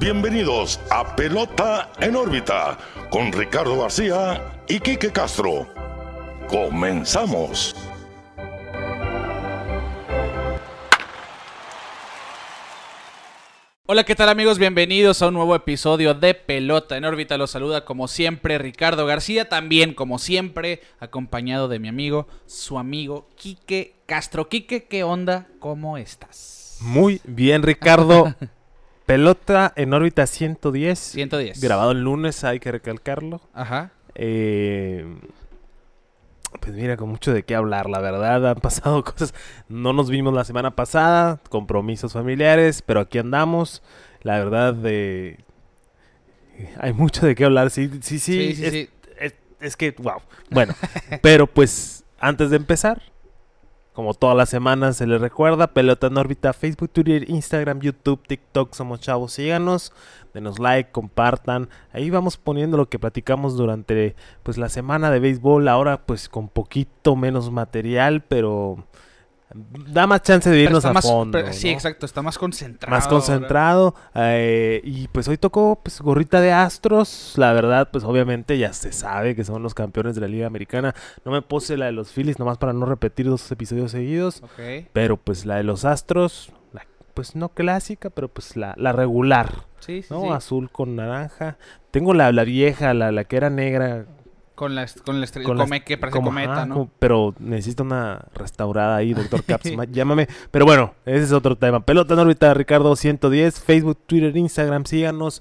bienvenidos a Pelota en órbita con Ricardo García y Quique Castro. Comenzamos. Hola, ¿qué tal amigos? Bienvenidos a un nuevo episodio de Pelota en órbita. Los saluda como siempre Ricardo García, también como siempre acompañado de mi amigo, su amigo Quique Castro. Quique, ¿qué onda? ¿Cómo estás? Muy bien, Ricardo. Pelota en órbita 110. 110. Grabado el lunes, hay que recalcarlo. Ajá. Eh, pues mira, con mucho de qué hablar, la verdad. Han pasado cosas. No nos vimos la semana pasada, compromisos familiares, pero aquí andamos. La verdad, de. Hay mucho de qué hablar. Sí, sí, sí. Sí, sí, es, sí. es- es que, wow. Bueno, pero pues antes de empezar, como todas las semanas se les recuerda, Pelota en órbita, Facebook, Twitter, Instagram, YouTube, TikTok, somos chavos, síganos, denos like, compartan, ahí vamos poniendo lo que platicamos durante pues la semana de béisbol, ahora pues con poquito menos material, pero da más chance de irnos a más- fondo. pero- Sí, ¿no? exacto, está más concentrado. Más concentrado. eh, y pues hoy tocó pues gorrita de Astros. La verdad, pues obviamente ya se sabe que son los campeones de la Liga Americana. No me puse la de los Phillies nomás para no repetir dos episodios seguidos. Pero pues la de los Astros, la- pues no clásica, pero pues la, la regular, Sí, sí, ¿no? sí. Azul con naranja. Tengo la, la vieja, la, la que era negra. Con la, con la estrella, con la- come, que parece como- cometa, ajá, ¿no? como- pero necesito una restaurada ahí, doctor Caps. ma- llámame. Pero bueno, ese es otro tema. Pelota en órbita, Ricardo 110. Facebook, Twitter, Instagram, síganos.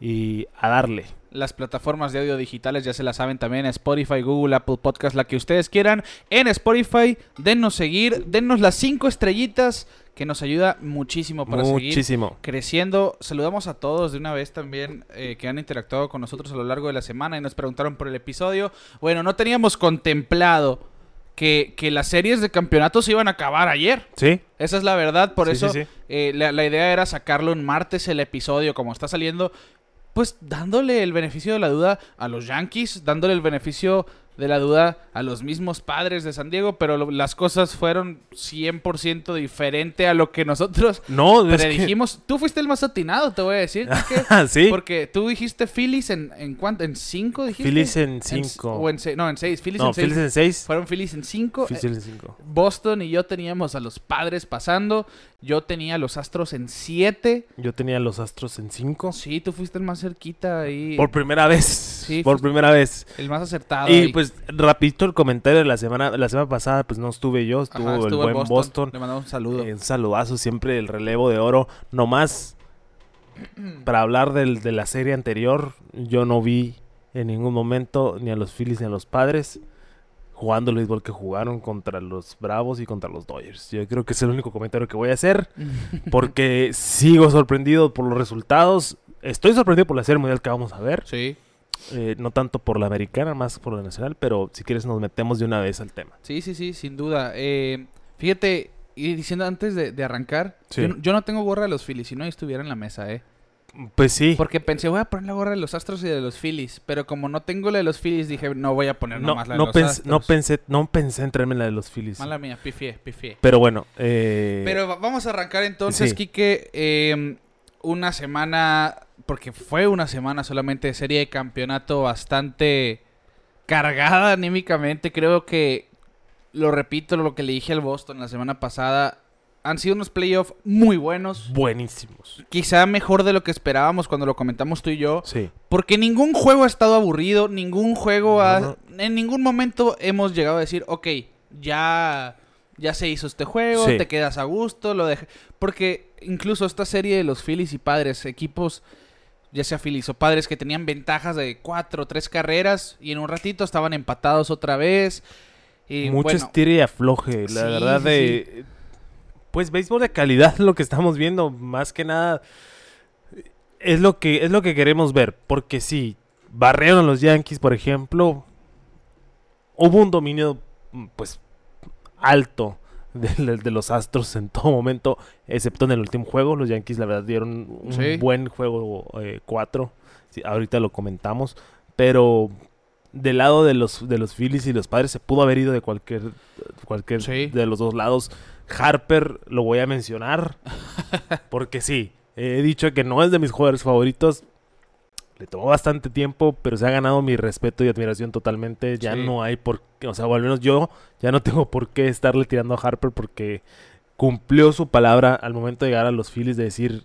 Y a darle. Las plataformas de audio digitales ya se las saben también, Spotify, Google, Apple Podcast, la que ustedes quieran. En Spotify, dennos seguir, dennos las cinco estrellitas que nos ayuda muchísimo para seguir creciendo. Saludamos a todos de una vez también eh, que han interactuado con nosotros a lo largo de la semana y nos preguntaron por el episodio. Bueno, no teníamos contemplado que, que las series de campeonatos iban a acabar ayer. ¿Sí? Esa es la verdad, por Sí, eso sí, sí. eh, la, la idea era sacarlo en martes el episodio, como está saliendo, pues dándole el beneficio de la duda a los Yankees, dándole el beneficio de la duda a los mismos padres de San Diego, pero lo- las cosas fueron 100% diferente a lo que nosotros No, es que- predijimos. Tú fuiste el más atinado, te voy a decir. Sí. Porque tú dijiste Phillies en, en cuánto, en 5 dijiste. Phillies en s- 5. O en se- no, en 6. Phillies No, en 6. Phillies en 6. Fueron Phillies en 5. Phillies en 5. Boston y yo teníamos a los padres pasando. Yo tenía los Astros en 7. Yo tenía los Astros en 5. Sí, tú fuiste el más cerquita ahí. Por primera vez. Sí, por primera vez. El más acertado. Y ahí. pues rapidito el comentario de la semana la semana pasada pues no estuve yo, estuvo, Ajá, el buen Boston. Le mandamos un saludo. Eh, un saludazo siempre el relevo de oro. Nomás para hablar del, de la serie anterior, yo no vi en ningún momento ni a los Phillies ni a los Padres jugando el béisbol que jugaron contra los Bravos y contra los Dodgers. Yo creo que es el único comentario que voy a hacer porque sigo sorprendido por los resultados. Estoy sorprendido por la serie mundial que vamos a ver. sí, Eh, no tanto por la americana, más por la nacional, pero si quieres nos metemos de una vez al tema. sí, sí, sí, sin duda. Eh, fíjate, y diciendo antes de, de arrancar, Sí. yo, no- yo no tengo gorra de los Phillies, si no estuviera en la mesa, ¿eh? Pues sí. Porque pensé, voy a poner la gorra de los Astros y de los Phillies. Pero como no tengo la de los Phillies, dije, no voy a poner No, nomás la de no, los Astros. no pensé, no pensé en traerme la de los Phillies. Mala mía, pifié, pifié. Pero bueno, eh, Pero va- vamos a arrancar entonces, sí. Quique, eh, una semana, porque fue una semana solamente de serie de campeonato bastante cargada anímicamente. Creo que, lo repito, lo que le dije al Boston la semana pasada, han sido unos playoffs muy buenos. buenísimos. Quizá mejor de lo que esperábamos cuando lo comentamos tú y yo. Sí. Porque ningún juego ha estado aburrido, ningún juego No, ha... no. En ningún momento hemos llegado a decir, ok, ya, ya se hizo este juego, Sí. te quedas a gusto, lo dej-". Porque incluso esta serie de los Phillies y Padres, equipos, ya sea Phillies o Padres, que tenían ventajas de cuatro o tres carreras y en un ratito estaban empatados otra vez. Y Mucho bueno, estire y afloje, la Sí, verdad sí, de... Pues béisbol de calidad lo que estamos viendo, más que nada es lo que es lo que queremos ver, porque sí, barrieron a los Yankees, por ejemplo, hubo un dominio pues alto de, de los Astros en todo momento, excepto en el último juego, los Yankees la verdad dieron un Sí. buen juego 4, ahorita lo comentamos, pero del lado de los de los Phillies y los Padres se pudo haber ido de cualquier cualquier Sí. de los dos lados. Harper lo voy a mencionar porque sí, he dicho que no es de mis jugadores favoritos. Le tomó bastante tiempo, pero se ha ganado mi respeto y admiración totalmente. Ya Sí. no hay por qué, o sea, o al menos yo ya no tengo por qué estarle tirando a Harper porque cumplió su palabra al momento de llegar a los Phillies de decir,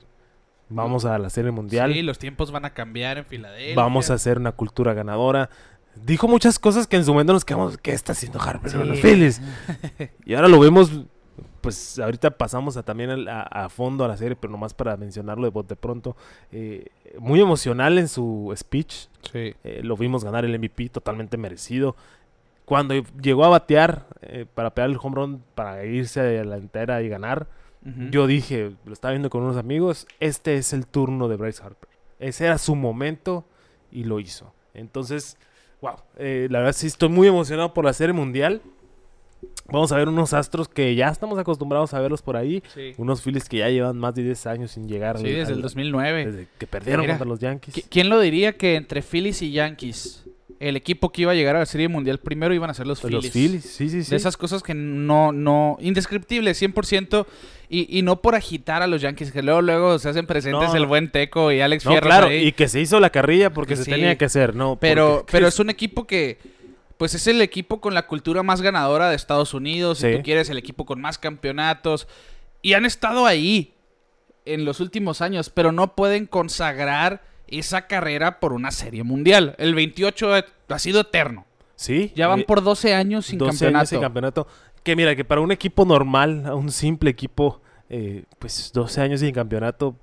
vamos a la Serie Mundial. Sí, los tiempos van a cambiar en Filadelfia. Vamos a hacer una cultura ganadora. Dijo muchas cosas que en su momento nos quedamos, ¿qué está haciendo Harper Sí. los Phillies? y ahora lo vemos, pues ahorita pasamos a, también a, a fondo a la serie, pero nomás para mencionarlo de bote pronto. eh, muy emocional en su speech. Sí. eh, lo vimos ganar el MVP totalmente merecido. Cuando llegó a batear eh, para pegar el home run, para irse a la entera y ganar, yo dije, lo estaba viendo con unos amigos, este es el turno de Bryce Harper. Ese era su momento y lo hizo. Entonces, wow, la verdad sí estoy muy emocionado por la serie mundial. Vamos a ver unos astros que ya estamos acostumbrados a verlos por ahí. Sí. Unos Phillies que ya llevan más de 10 años sin llegar Sí, al- desde el al- 2009. desde que perdieron Mira, contra los Yankees. ¿Qui- ¿Quién lo diría que entre Phillies y Yankees, el equipo que iba a llegar a la Serie Mundial primero iban a ser los Pues Phillies? los Phillies, sí, sí, sí. De esas cosas que no, no, indescriptibles, 100%, y, y no por agitar a los Yankees, que luego, luego se hacen presentes No, el buen Teco y Alex No, Fierro claro, ahí. y que se hizo la carrilla porque se Sí. tenía que hacer, ¿no? Pero, porque- pero es un equipo que, pues es el equipo con la cultura más ganadora de Estados Unidos, si tú quieres, el equipo con más campeonatos. Y han estado ahí en los últimos años, pero no pueden consagrar esa carrera por una serie mundial. El 28 ha sido eterno. Sí. Ya van eh, por 12 años sin 12 campeonato. años sin campeonato. Que mira, que para un equipo normal, un simple equipo, eh, pues 12 años sin campeonato,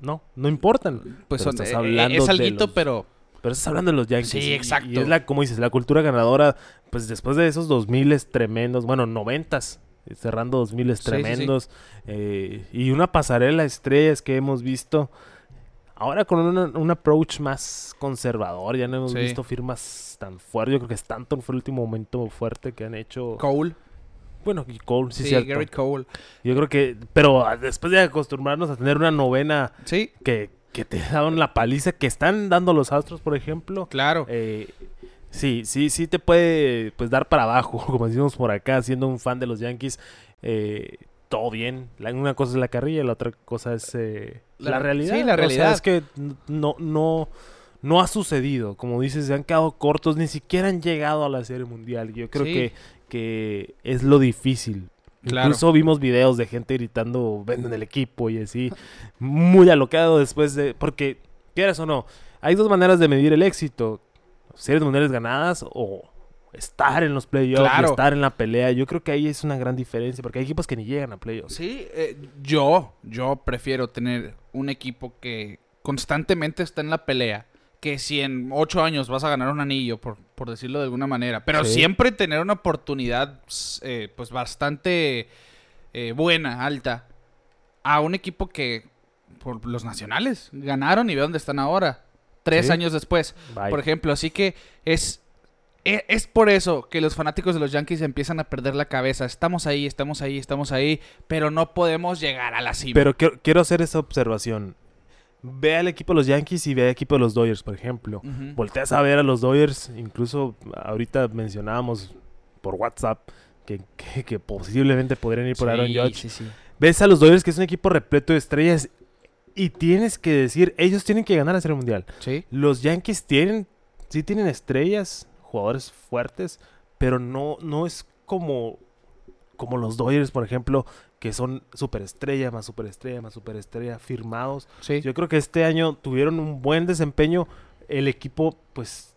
no, no importan. Pues son- estás eh, hablando es de alguito, los- pero Pero estás hablando de los Yankees. Sí, exacto. Y es la, como dices, la cultura ganadora, pues después de esos 2000 tremendos, bueno, 90 cerrando 2000 Sí, sí, sí. tremendos, eh, y una pasarela de estrellas que hemos visto. Ahora con una- un approach más conservador, ya no hemos visto firmas tan fuertes. Yo creo que Stanton fue el último momento fuerte que han hecho. Cole. Bueno, y Cole, sí, Sí, cierto. Garrett Cole. Yo creo que, pero ah, después de acostumbrarnos a tener una novena Sí, que, que te dan la paliza que están dando los Astros, por ejemplo, claro. eh, sí, sí, sí te puede pues dar para abajo, como decimos por acá, siendo un fan de los Yankees. eh, todo bien. La- una cosa es la carrilla la otra cosa es eh, la, La- realidad. sí, la O sea, realidad. es que no, no, no ha sucedido. Como dices, se han quedado cortos, ni siquiera han llegado a la Serie Mundial. Yo creo Sí. que, que es lo difícil. Claro. Incluso vimos videos de gente gritando, venden el equipo y así. Muy alocado después de... Porque, quieras o no, hay dos maneras de medir el éxito. Series mundiales ganadas o estar en los playoffs, Claro. estar en la pelea. Yo creo que ahí es una gran diferencia porque hay equipos que ni llegan a playoffs. Sí, eh, yo, yo prefiero tener un equipo que constantemente está en la pelea. Que si en ocho años vas a ganar un anillo, por, por decirlo de alguna manera. Pero Sí. siempre tener una oportunidad, eh, pues bastante eh, buena, alta. A un equipo que, por los nacionales, ganaron y ve dónde están ahora. Tres Sí. años después. Bye. Por ejemplo, así que es, e- es por eso que los fanáticos de los Yankees empiezan a perder la cabeza. Estamos ahí, estamos ahí, estamos ahí, pero no podemos llegar a la cima. Pero quiero, quiero hacer esa observación. Ve al equipo de los Yankees y ve al equipo de los Dodgers, por ejemplo. Ujú. Volteas a ver a los Dodgers, incluso ahorita mencionábamos por WhatsApp que, que- que posiblemente podrían ir por Aaron Judge. sí, sí. Ves a los Dodgers que es un equipo repleto de estrellas y tienes que decir, ellos tienen que ganar la Serie Mundial. Los Yankees tienen, sí tienen estrellas, jugadores fuertes, pero no, no es como, como los Dodgers, por ejemplo, que son superestrella, más superestrella, más superestrella, firmados. Sí. Yo creo que este año tuvieron un buen desempeño. El equipo, pues,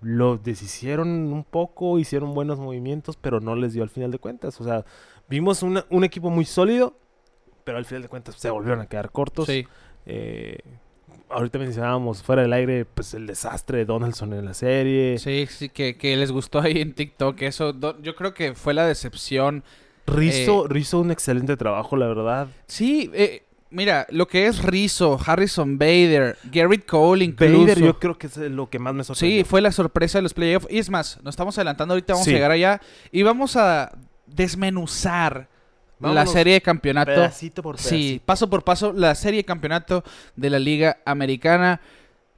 lo deshicieron un poco, hicieron buenos movimientos, pero no les dio al final de cuentas. O sea, vimos una- un equipo muy sólido, pero al final de cuentas se volvieron a quedar cortos. Sí. Eh, ahorita mencionábamos fuera del aire, pues, el desastre de Donaldson en la serie. Sí, sí, que, que les gustó ahí en TikTok. Eso, do- yo creo que fue la decepción. Rizzo, Eh, Rizzo un excelente trabajo, la verdad. Sí, eh, mira, lo que es Rizzo, Harrison Bader, Garrett Cole incluso. Bader yo creo que es lo que más me sorprendió. Sí, fue la sorpresa de los playoffs. Y es más, nos estamos adelantando ahorita, vamos Sí. a llegar allá. Y vamos a desmenuzar la serie de campeonato. Pedacito por pedacito. Sí, paso por paso, la serie de campeonato de la Liga Americana.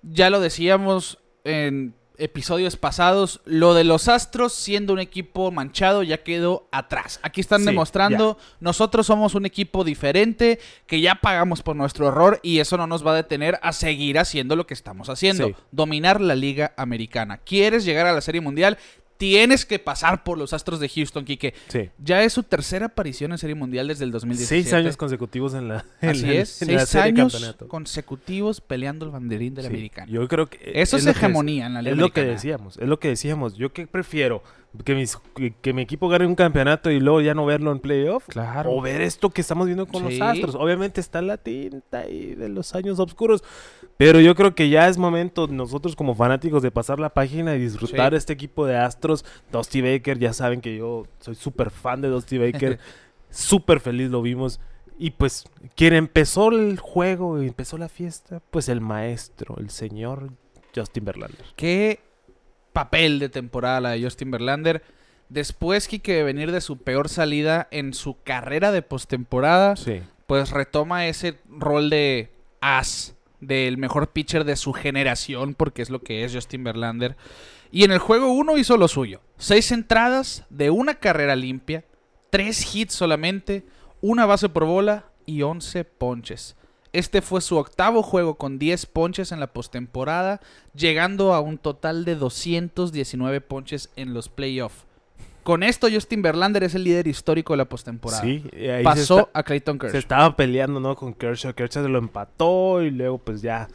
Ya lo decíamos, en episodios pasados, lo de los Astros siendo un equipo manchado ya quedó atrás. Aquí están Sí, demostrando, nosotros somos un equipo diferente, que ya pagamos por nuestro error y eso no nos va a detener a seguir haciendo lo que estamos haciendo, Sí. dominar la liga americana. ¿Quieres llegar a la Serie Mundial? Tienes que pasar por los Astros de Houston, Quique. Sí. Ya es su tercera aparición en Serie Mundial desde el 2017. Seis años consecutivos en la, en Así la- es, en la seis serie años campeonato. consecutivos peleando el banderín del Sí, americano. Yo creo que Eso es, que hegemonía en la liga Es lo que decíamos, es lo que decíamos. Yo que prefiero que, mis- que, que mi equipo gane un campeonato y luego ya no verlo en playoff. Claro. O ver esto que estamos viendo con Sí. los Astros. Obviamente está la tinta ahí de los años oscuros. Pero yo creo que ya es momento nosotros como fanáticos de pasar la página y disfrutar Sí. este equipo de Astros. Dusty Baker, ya saben que yo soy súper fan de Dusty Baker. súper feliz lo vimos. Y pues quien empezó el juego y empezó la fiesta, pues el maestro, el señor Justin Verlander. Qué papel de temporada la de Justin Verlander. Después Quique, de venir de su peor salida en su carrera de postemporada, Sí. pues retoma ese rol de as, del mejor pitcher de su generación, porque es lo que es Justin Verlander. Y en el juego 1 hizo lo suyo. Seis entradas de una carrera limpia, tres hits solamente, una base por bola y 11 ponches. Este fue su octavo juego con 10 ponches en la postemporada, llegando a un total de 219 ponches en los playoffs. Con esto, Justin Verlander es el líder histórico de la postemporada. Sí, ahí se Pasó está- a Clayton se, Kershaw. estaba peleando, ¿no? Con Kershaw. Kershaw se lo empató y luego pues ya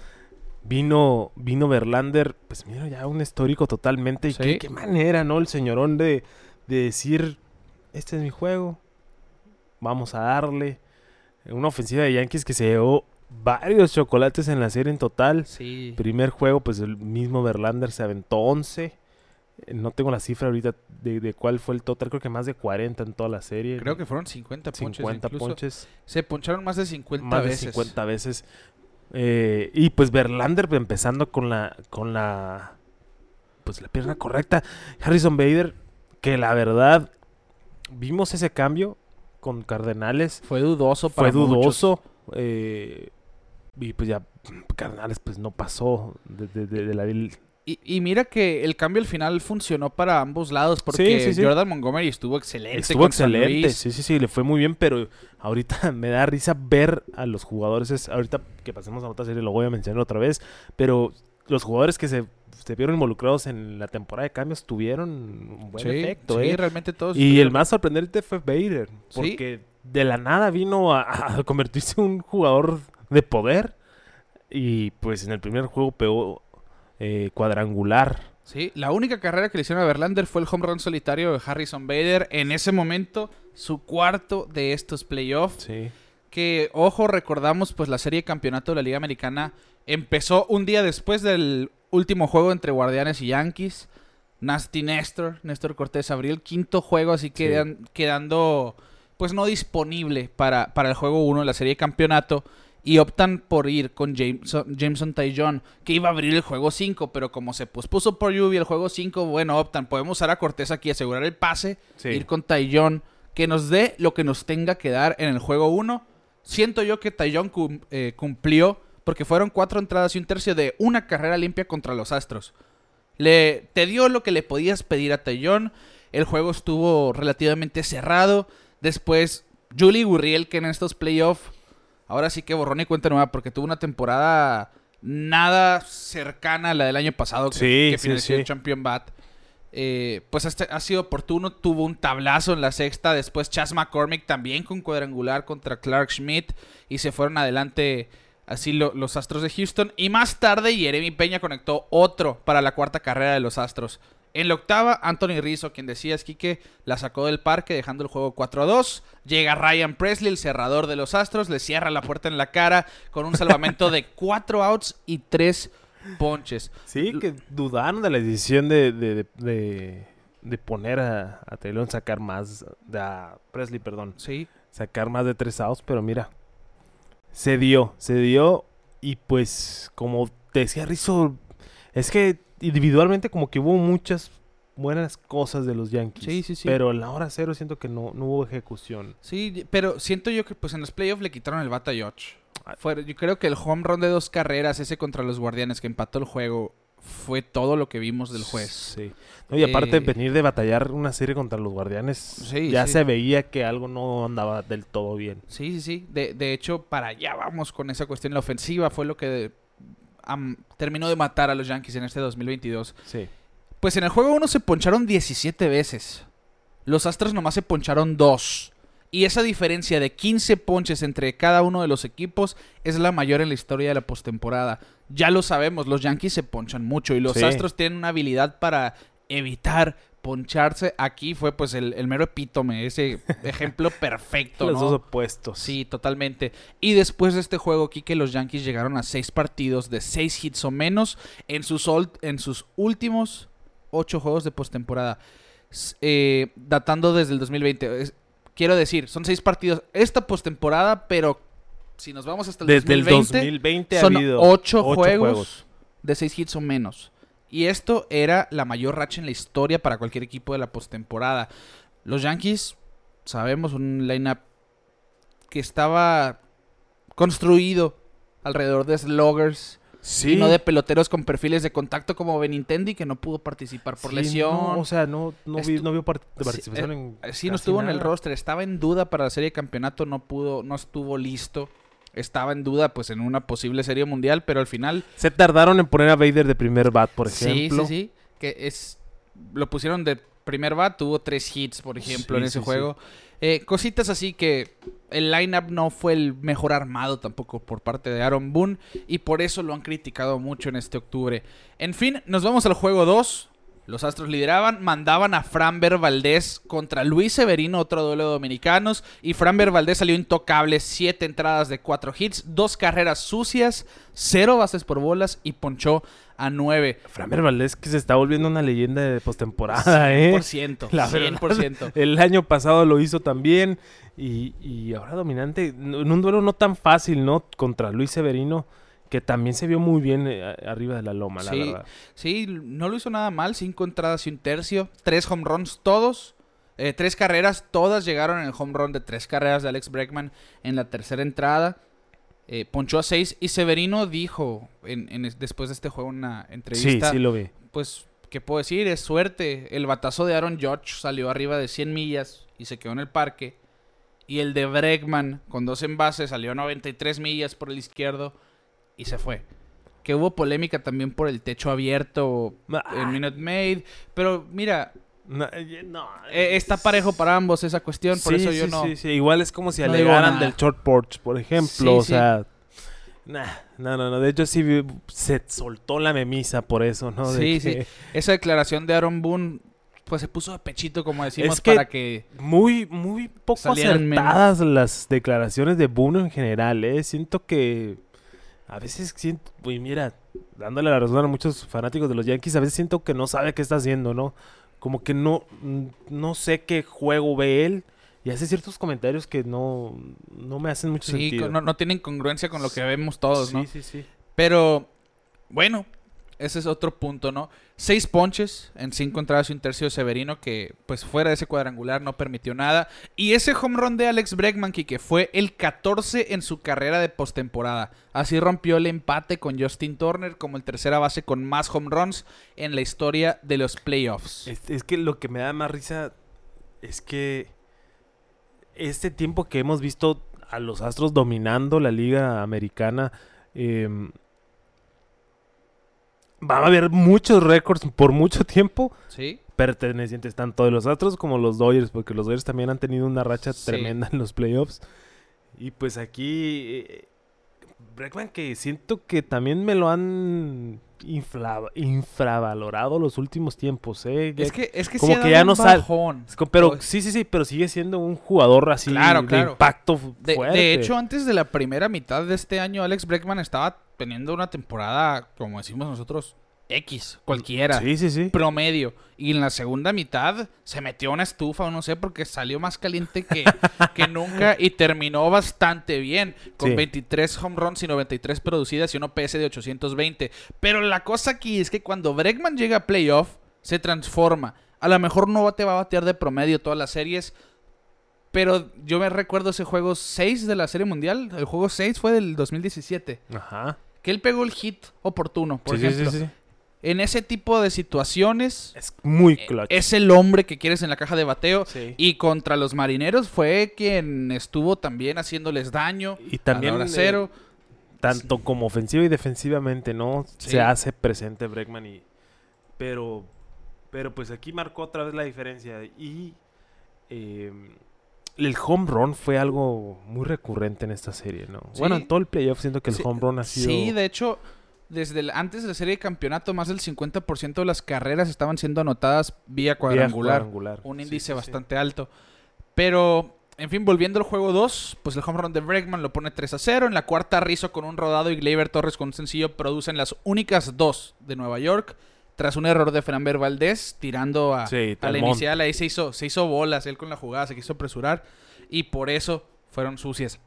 vino, vino Verlander. Pues mira, ya un histórico totalmente. Y Sí. qué, qué manera, ¿no? El señorón de, de decir, este es mi juego, vamos a darle. Una ofensiva de Yankees que se llevó varios chocolates en la serie en total. Sí. Primer juego, pues el mismo Verlander se aventó 11. Eh, No tengo la cifra ahorita de, de cuál fue el total, creo que más de 40 en toda la serie. Creo que fueron 50 ponches. 50 incluso. ponches, Se poncharon más de 50 más de veces. 50 veces. Eh, y pues Verlander empezando con la con la pues la pierna correcta. Harrison Bader, que la verdad vimos ese cambio con Cardenales, Fue dudoso fue para muchos. dudoso. eh, y pues ya Cardenales pues no pasó de, de- de- de la Y, y mira que el cambio al final funcionó para ambos lados porque Sí, sí, sí. Jordan Montgomery estuvo excelente. Estuvo con San excelente, Luis. sí, sí, sí, le fue muy bien, pero ahorita me da risa ver a los jugadores, es, ahorita que pasemos a otra serie lo voy a mencionar otra vez, pero los jugadores que se, se vieron involucrados en la temporada de cambios tuvieron un buen Sí, efecto, sí, ¿eh? realmente todos. Y el más sorprendente fue Bader, Sí. porque de la nada vino a, a convertirse en un jugador de poder y pues en el primer juego pegó eh, cuadrangular. Sí, la única carrera que le hicieron a Verlander fue el home run solitario de Harrison Bader. En ese momento, su cuarto de estos playoffs. Sí. que, ojo, recordamos, pues la serie de campeonato de la Liga Americana empezó un día después del último juego entre Guardianes y Yankees. Nasty Néstor, Néstor Cortés abrió el quinto juego, así que Sí. quedando, pues no disponible para, para el juego 1 de la serie de campeonato. Y optan por ir con Jameson, Jameson Taillon, que iba a abrir el juego 5, pero como se pospuso por lluvia el juego 5, bueno, optan, podemos usar a Cortés aquí, asegurar el pase, Sí. ir con Taillon, que nos dé lo que nos tenga que dar en el juego 1. Siento yo que Taillon cum- eh, cumplió, porque fueron cuatro entradas y un tercio de una carrera limpia contra los Astros. Le, te dio lo que le podías pedir a Taillon. El juego estuvo relativamente cerrado. Después, Julie Gurriel, que en estos playoffs, ahora sí que borrón y cuenta nueva, porque tuvo una temporada nada cercana a la del año pasado, que, Sí, que finalizó sí. el Champion Bat. Eh, pues este ha sido oportuno, tuvo un tablazo en la sexta, después Chas McCormick también con cuadrangular contra Clark Schmidt y se fueron adelante así lo- los Astros de Houston y más tarde Jeremy Peña conectó otro para la cuarta carrera de los Astros. En la octava, Anthony Rizzo, quien decía Quique, la sacó del parque dejando el juego 4-2. Llega Ryan Presley, el cerrador de los Astros, le cierra la puerta en la cara con un salvamento de 4 outs y 3 ponches. Sí, que dudaron de la decisión de, de, de, poner a, a Taylor sacar más, de a Presley, perdón, Sí, sacar más de tres outs, pero mira, se dio, se dio y pues como te decía Rizzo, es que individualmente como que hubo muchas buenas cosas de los Yankees, Sí, sí, sí. pero en la hora cero siento que no, no hubo ejecución. Sí, pero siento yo que pues en los playoffs le quitaron el bata a George. Fue- yo creo que el home run de dos carreras, ese contra los Guardianes que empató el juego, fue todo lo que vimos del juez. Sí. No, y aparte Eh, venir de batallar una serie contra los guardianes, Sí, ya sí. se veía que algo no andaba del todo bien. Sí, sí, sí. De, de hecho, para allá vamos con esa cuestión. La ofensiva fue lo que terminó de matar a los Yankees en este 2022. Sí. Pues en el juego 1 se poncharon 17 veces. Los Astros nomás se poncharon 2. Y esa diferencia de 15 ponches entre cada uno de los equipos es la mayor en la historia de la postemporada. Ya lo sabemos, los Yankees se ponchan mucho y los Sí. Astros tienen una habilidad para evitar poncharse. Aquí fue pues el, el mero epítome, ese ejemplo perfecto. Los dos opuestos. Sí, totalmente. Y después de este juego, Kike, los Yankees llegaron a seis partidos de seis hits o menos en sus, ol- en sus últimos ocho juegos de postemporada. Eh, datando desde el 2020. Es- quiero decir, son seis partidos esta postemporada, pero si nos vamos hasta el Desde el 2020, 2020 son ha habido ocho, ocho juegos, de seis hits o menos. Y esto era la mayor racha en la historia para cualquier equipo de la postemporada. Los Yankees, sabemos, un lineup que estaba construido alrededor de sluggers Sí. y no de peloteros con perfiles de contacto como Benintendi que no pudo participar por Sí, lesión. no, o sea, no, no, vi, Estu- no vio part- Sí, participación eh, en. eh, sí, no estuvo en el roster, estaba en duda para la serie de campeonato, no pudo, no estuvo listo. Estaba en duda pues en una posible serie mundial, pero al final Se tardaron en poner a Vader de primer bat, por Sí, ejemplo. sí, sí. Que es. Lo pusieron de primer bat, tuvo tres hits, por ejemplo, Sí, en ese sí, juego. Eh, cositas así que el lineup no fue el mejor armado tampoco por parte de Aaron Boone. Y por eso lo han criticado mucho en este octubre. En fin, nos vamos al juego 2. Los Astros lideraban, mandaban a Framber Valdés contra Luis Severino, otro duelo de dominicanos. Y Framber Valdés salió intocable, siete entradas de cuatro hits, dos carreras sucias, cero bases por bolas y ponchó a nueve. Framer Valdés que se está volviendo una leyenda de postemporada, ¿eh? 100%. La verdad. 100%. El año pasado lo hizo también. Y, y ahora dominante. En un duelo no tan fácil, ¿no? Contra Luis Severino. Que también se vio muy bien eh, arriba de la loma, la Sí. verdad. Sí, no lo hizo nada mal. Cinco entradas y un tercio. Tres home runs todos. Eh, tres carreras. Todas llegaron en el home run de tres carreras de Alex Bregman en la tercera entrada. Eh, ponchó a seis. Y Severino dijo en, en es- después de este juego una Sí, entrevista. sí lo vi. Pues, ¿qué puedo decir? Es suerte. El batazo de Aaron Judge salió arriba de 100 millas y se quedó en el parque. Y el de Bregman, con dos envases, salió a 93 millas por el izquierdo y se fue. Que hubo polémica también por el techo abierto Ah. en Minute Maid. Pero mira, No, eh, no, eh, está parevo para ambos esa cuestión. Por Sí, eso yo sí, no. sí, sí. Igual es como si no alegaran del short porch, por ejemplo. O sea. nah, no, no, no. De hecho, sí se soltó la memisa por eso, ¿no? De Sí, sí. Esa declaración de Aaron Boone, pues se puso de pechito, como decimos, Es que- para que. Muy, muy poco acertadas las declaraciones de Boone en general, ¿eh? Siento que a veces siento, uy, mira, dándole la razón a muchos fanáticos de los Yankees, a veces siento que no sabe qué está haciendo, ¿no? Como que no, mm, no sé qué juego ve él y hace ciertos comentarios que no, no me hacen mucho Sí, sentido. no, no tienen congruencia con lo que vemos todos, ¿no? Sí, sí, sí. Pero, bueno, ese es otro punto, ¿no? Seis ponches en cinco entradas y un tercio de Severino, que pues fuera de ese cuadrangular no permitió nada. Y ese home run de Alex Bregman, que fue el 14 en su carrera de postemporada. Así rompió el empate con Justin Turner como el tercera base con más home runs en la historia de los playoffs. Es, es que lo que me da más risa es que este tiempo que hemos visto a los Astros dominando la liga americana, em, va a haber muchos récords por mucho tiempo ¿Sí? pertenecientes tanto de los Astros como los Dodgers, porque los Dodgers también han tenido una racha Sí. tremenda en los playoffs. Y pues aquí, eh, Bregman que siento que también me lo han infla- infravalorado los últimos tiempos, ¿eh? Ya Es que, es que como que ya un no sal- bajón. es co- Pero Pues- sí, sí, sí, pero sigue siendo un jugador así Claro, de impacto De, fuerte. de hecho, antes de la primera mitad de este año, Alex Bregman estaba teniendo una temporada, como decimos nosotros, X, cualquiera, Sí, sí, sí. promedio. Y en la segunda mitad se metió una estufa, o no sé, porque salió más caliente que, que nunca y terminó bastante bien, con Sí. 23 home runs y 93 producidas y un OPS de 820. Pero la cosa aquí es que cuando Bregman llega a playoff, se transforma. A lo mejor no te va a batear de promedio todas las series, pero yo me recuerdo ese juego 6 de la Serie Mundial. El juego 6 fue del 2017. Ajá. Que él pegó el hit oportuno, por Sí, sí, ejemplo. sí, sí. En ese tipo de situaciones Es muy eh, clutch. es el hombre que quieres en la caja de bateo. Sí. Y contra los marineros fue quien estuvo también haciéndoles daño. Y también, a la hora eh, tanto como ofensiva y defensivamente, ¿no? Sí. Se hace presente Bregman y pero pero pues aquí marcó otra vez la diferencia y eh, el home run fue algo muy recurrente en esta serie, ¿no? Bueno, en todo el playoff siento que el home run ha sido Sí, de hecho, desde el- antes de la serie de campeonato, más del 50% de las carreras estaban siendo anotadas vía vía cuadrangular. Un índice sí, sí. bastante alto. Pero, en fin, volviendo al juego 2, pues el home run de Bregman lo pone 3 a 0. En la cuarta, Rizzo con un rodado y Gleyber Torres con un sencillo producen las únicas dos de Nueva York. Tras un error de Framber Valdés, tirando a, a la inicial, ahí se hizo, se hizo bolas él con la jugada, se quiso apresurar. Y por eso fueron sucias.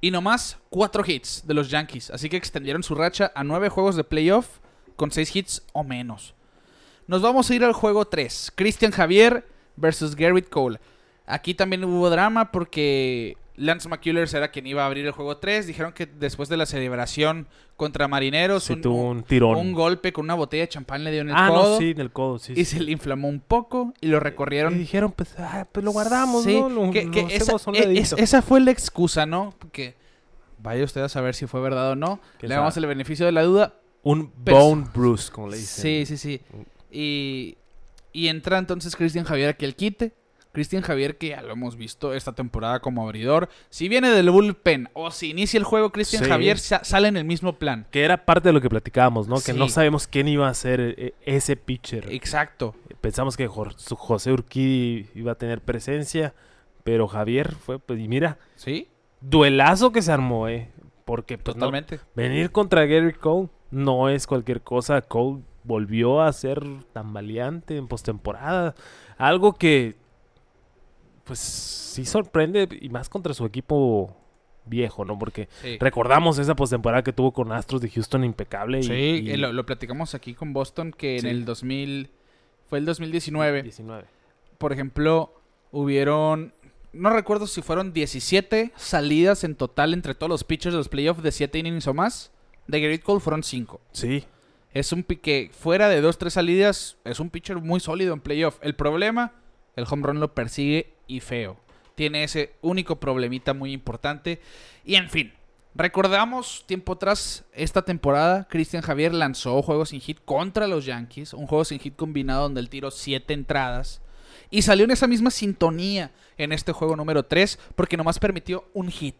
Y nomás cuatro hits de los Yankees. Así que extendieron su racha a nueve juegos de playoff con seis hits o menos. Nos vamos a ir al juego 3. Christian Javier versus Garrett Cole. Aquí también hubo drama porque Lance McCullers era quien iba a abrir el juego 3. Dijeron que después de la celebración contra Marineros, Sí, un, tuvo un tirón. un golpe con una botella de champán le dio en el ah, codo. no, sí, en el codo, sí. Y sí. se le inflamó un poco y lo Y recorrieron dijeron, pues, ah, pues lo guardamos, ¿no? Lo- que- lo que esa, hacemos a un e- es- esa fue la excusa, ¿no? Que vaya usted a saber si fue verdad o no. ¿Quién Le damos el beneficio de la duda. Un Pero- bone bruise, como le dicen. Sí, sí, sí. Y, y entra entonces Cristian Javier aquí al quite. Cristian Javier, que ya lo hemos visto esta temporada como abridor. Si viene del bullpen o si inicia el juego, Cristian Sí. Javier sa- sale en el mismo plan. Que era parte de lo que platicábamos, ¿no? Que no sabemos quién iba a ser eh, ese pitcher. Exacto. Pensamos que José Urquidi iba a tener presencia, pero Javier fue, pues, y mira, ¿Sí? duelazo que se armó, ¿eh? Porque pues, no- Totalmente. venir contra Gary Cole no es cualquier cosa. Cole volvió a ser tan valiante en postemporada. Algo que, pues, sí sorprende, y más contra su equipo viejo, ¿no? Porque Sí. recordamos esa postemporada que tuvo con Astros de Houston impecable. y- Sí, y, eh, lo, lo platicamos aquí con Boston que en el 2000... Fue el 2019. 19. por ejemplo, hubieron, no recuerdo si fueron 17 salidas en total entre todos los pitchers de los playoffs de 7 innings o más. De Garrett Cole fueron 5. Sí, Es un pique fuera de 2-3 salidas, es un pitcher muy sólido en playoff. El problema, el home run lo persigue y feo. Tiene ese único problemita muy importante. Y en fin, recordamos tiempo atrás, esta temporada, Cristian Javier lanzó juegos sin hit contra los Yankees. Un juego sin hit combinado donde él tiró 7 entradas. Y salió en esa misma sintonía en este juego número 3 porque nomás permitió un hit.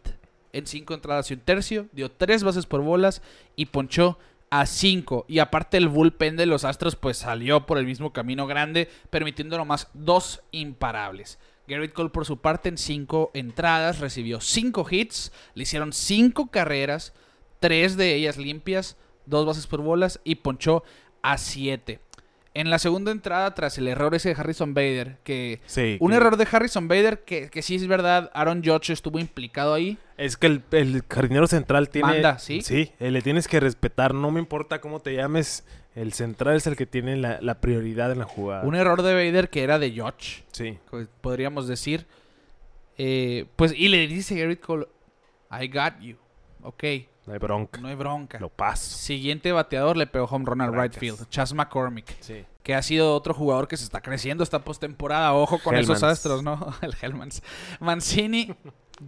En 5 entradas y un tercio, dio 3 bases por bolas y ponchó a 5. Y aparte el bullpen de los Astros pues salió por el mismo camino grande, permitiendo nomás dos imparables. Garrett Cole por su parte en 5 entradas recibió 5 hits, le hicieron 5 carreras, 3 de ellas limpias, 2 bases por bolas y ponchó a 7. En la segunda entrada, tras el error ese de Harrison Bader, que sí. un que- error de Harrison Bader, que, que sí es verdad, Aaron Judge estuvo implicado ahí. Es que el, el jardinero central tiene... Manda, ¿sí? Sí, eh, le tienes que respetar. No me importa cómo te llames. El central es el que tiene la, la prioridad en la jugada. Un error de Bader que era de Judge. Sí. podríamos decir. Eh, pues, y le dice Garrett Cole, I got you. Ok, No hay bronca. no hay bronca. Lo paso. Siguiente bateador le pegó home run al right field, Chas McCormick, Sí. que ha sido otro jugador que se está creciendo esta postemporada. Ojo con esos astros, ¿no? El Hellmans. Mancini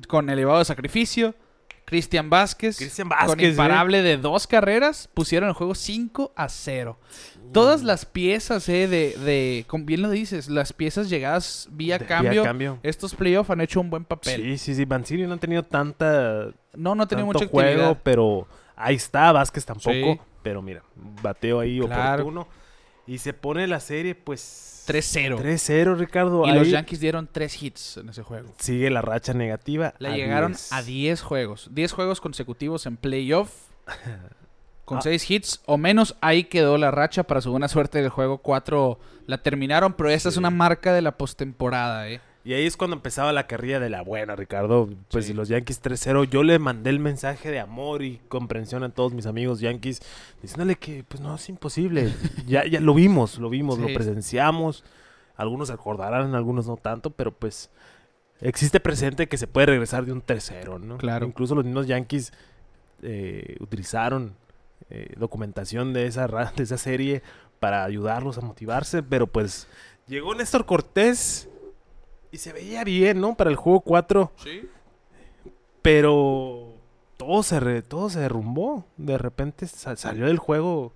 con elevado sacrificio. Cristian Vázquez, Cristian con Vázquez, ¿eh? imparable de dos carreras, pusieron el juego 5 a 0. Todas las piezas, eh, de, de, como bien lo dices, las piezas llegadas vía De- cambio, cambio. estos playoffs han hecho un buen papel. Sí, sí, sí. Mancini no ha tenido tanta No, no ha tenido mucha juego, actividad. pero ahí está. Vázquez tampoco. Sí. Pero mira, bateo ahí Claro. oportuno. Y se pone la serie, pues... 3-0. 3-0, Ricardo. Y Ahí los Yankees dieron 3 hits en ese juego. Sigue la racha negativa. Le llegaron 10. a 10 juegos. 10 juegos consecutivos en playoff. Con Ah. 6 hits o menos, ahí quedó la racha. Para su buena suerte del juego 4 la terminaron, pero esta es Sí. una marca de la postemporada, ¿eh? Y ahí es cuando empezaba la carrilla de la buena, Ricardo. Pues Sí. si los Yankees 3-0, yo le mandé el mensaje de amor y comprensión a todos mis amigos Yankees, diciéndole que pues no es imposible. ya, ya lo vimos, lo vimos, lo presenciamos. Algunos se acordarán, algunos no tanto, pero pues existe presente que se puede regresar de un 3-0, ¿no? Claro. Incluso los mismos Yankees eh, utilizaron eh, documentación de esa, de esa serie para ayudarlos a motivarse, pero pues llegó Néstor Cortés y se veía bien, ¿no? Para el juego 4, Sí. pero todo se, re- todo se derrumbó. De repente sa- salió del juego.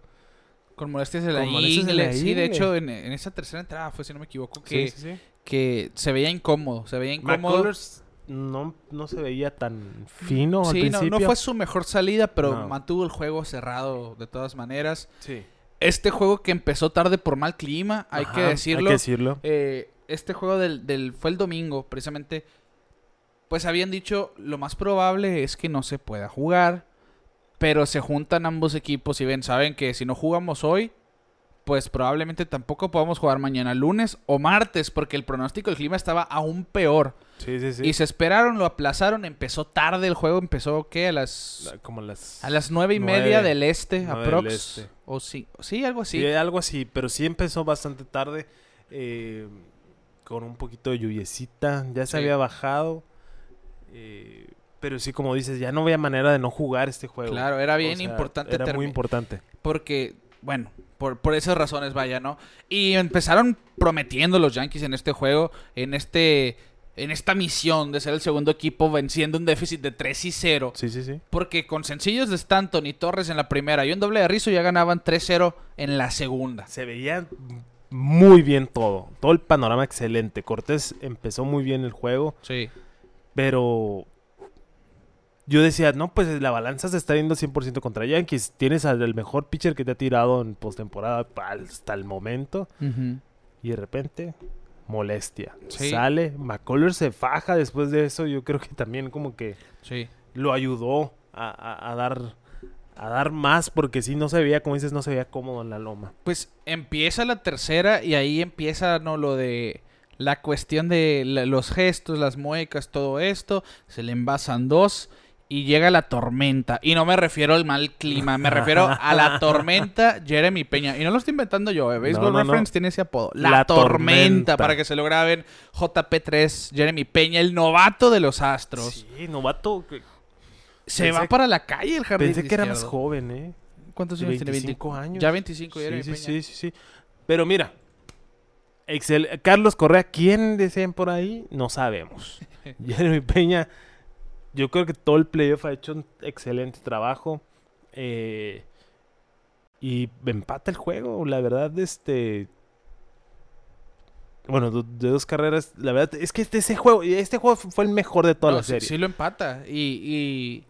Con molestias de la Con molestias de la Sí, de hecho, en, en esa tercera entrada fue, si no me equivoco, que, Sí, sí, sí. que se veía incómodo. Se veía incómodo. McCullers no, no se veía tan fino al Sí, no, principio. no fue su mejor salida, pero No. mantuvo el juego cerrado de todas maneras. Sí. Este juego que empezó tarde por mal clima, hay que decirlo. Hay que decirlo. Eh, este juego del, del- fue el domingo, precisamente. Pues habían dicho, lo más probable es que no se pueda jugar. Pero se juntan ambos equipos y ven, saben que si no jugamos hoy, pues probablemente tampoco podamos jugar mañana lunes o martes, porque el pronóstico del clima estaba aún peor. Sí, sí, sí. Y se esperaron, lo aplazaron, empezó tarde el juego, empezó ¿qué? A las Como las... a las nueve y Nueve. media del este, aprox. este. O sí, sí, algo así. Sí, algo así, pero sí empezó bastante tarde. eh, con un poquito de lluviecita. Ya se Sí. había bajado. eh, pero sí, como dices, ya no había manera de no jugar este juego. Claro, era bien O sea, importante Era muy importante. Porque, bueno, por, por esas razones, vaya, ¿no? Y empezaron prometiendo los Yankees en este juego, en este. En esta misión de ser el segundo equipo venciendo un déficit de 3 y 0. Sí, sí, sí. Porque con sencillos de Stanton y Torres en la primera y un doble de Rizzo ya ganaban 3-0 en la segunda. Se veía muy bien todo. Todo el panorama excelente. Cortés empezó muy bien el juego. Sí. Pero yo decía, no, pues la balanza se está yendo 100% contra Yankees. Tienes al mejor pitcher que te ha tirado en postemporada hasta el momento. Y de repente, molestia. Sí. Sale, McCullers se faja después de eso. Yo creo que también como que Sí. lo ayudó a, a- a dar a dar más porque si no se veía, como dices, no se veía cómodo en la loma. Pues empieza la tercera y ahí empieza no lo de la cuestión de la- los gestos, las muecas, todo esto. Se le envasan dos y llega la tormenta. Y no me refiero al mal clima, me refiero a la tormenta Jeremy Peña. Y no lo estoy inventando yo, eh. Baseball No, no, no. Reference tiene ese apodo. La, La tormenta, tormenta. para que se lo graben. JP3, Jeremy Peña, el novato de los Astros. Sí, novato. Se Pensé- va para la calle el jardín Pensé que era más izquierdo. joven, ¿eh? ¿Cuántos años tiene? 25 20? años. Ya 25 Sí, Jeremy sí, Peña. sí, sí, sí. Pero mira, excel- Carlos Correa, ¿quién decían por ahí? No sabemos. Jeremy Peña, yo creo que todo el playoff ha hecho un excelente trabajo. eh, y empata el juego, la verdad, este... Bueno, do- de dos carreras, la verdad es que este, ese juego, este juego fue el mejor de toda No, la sí- serie. sí lo empata. Y, y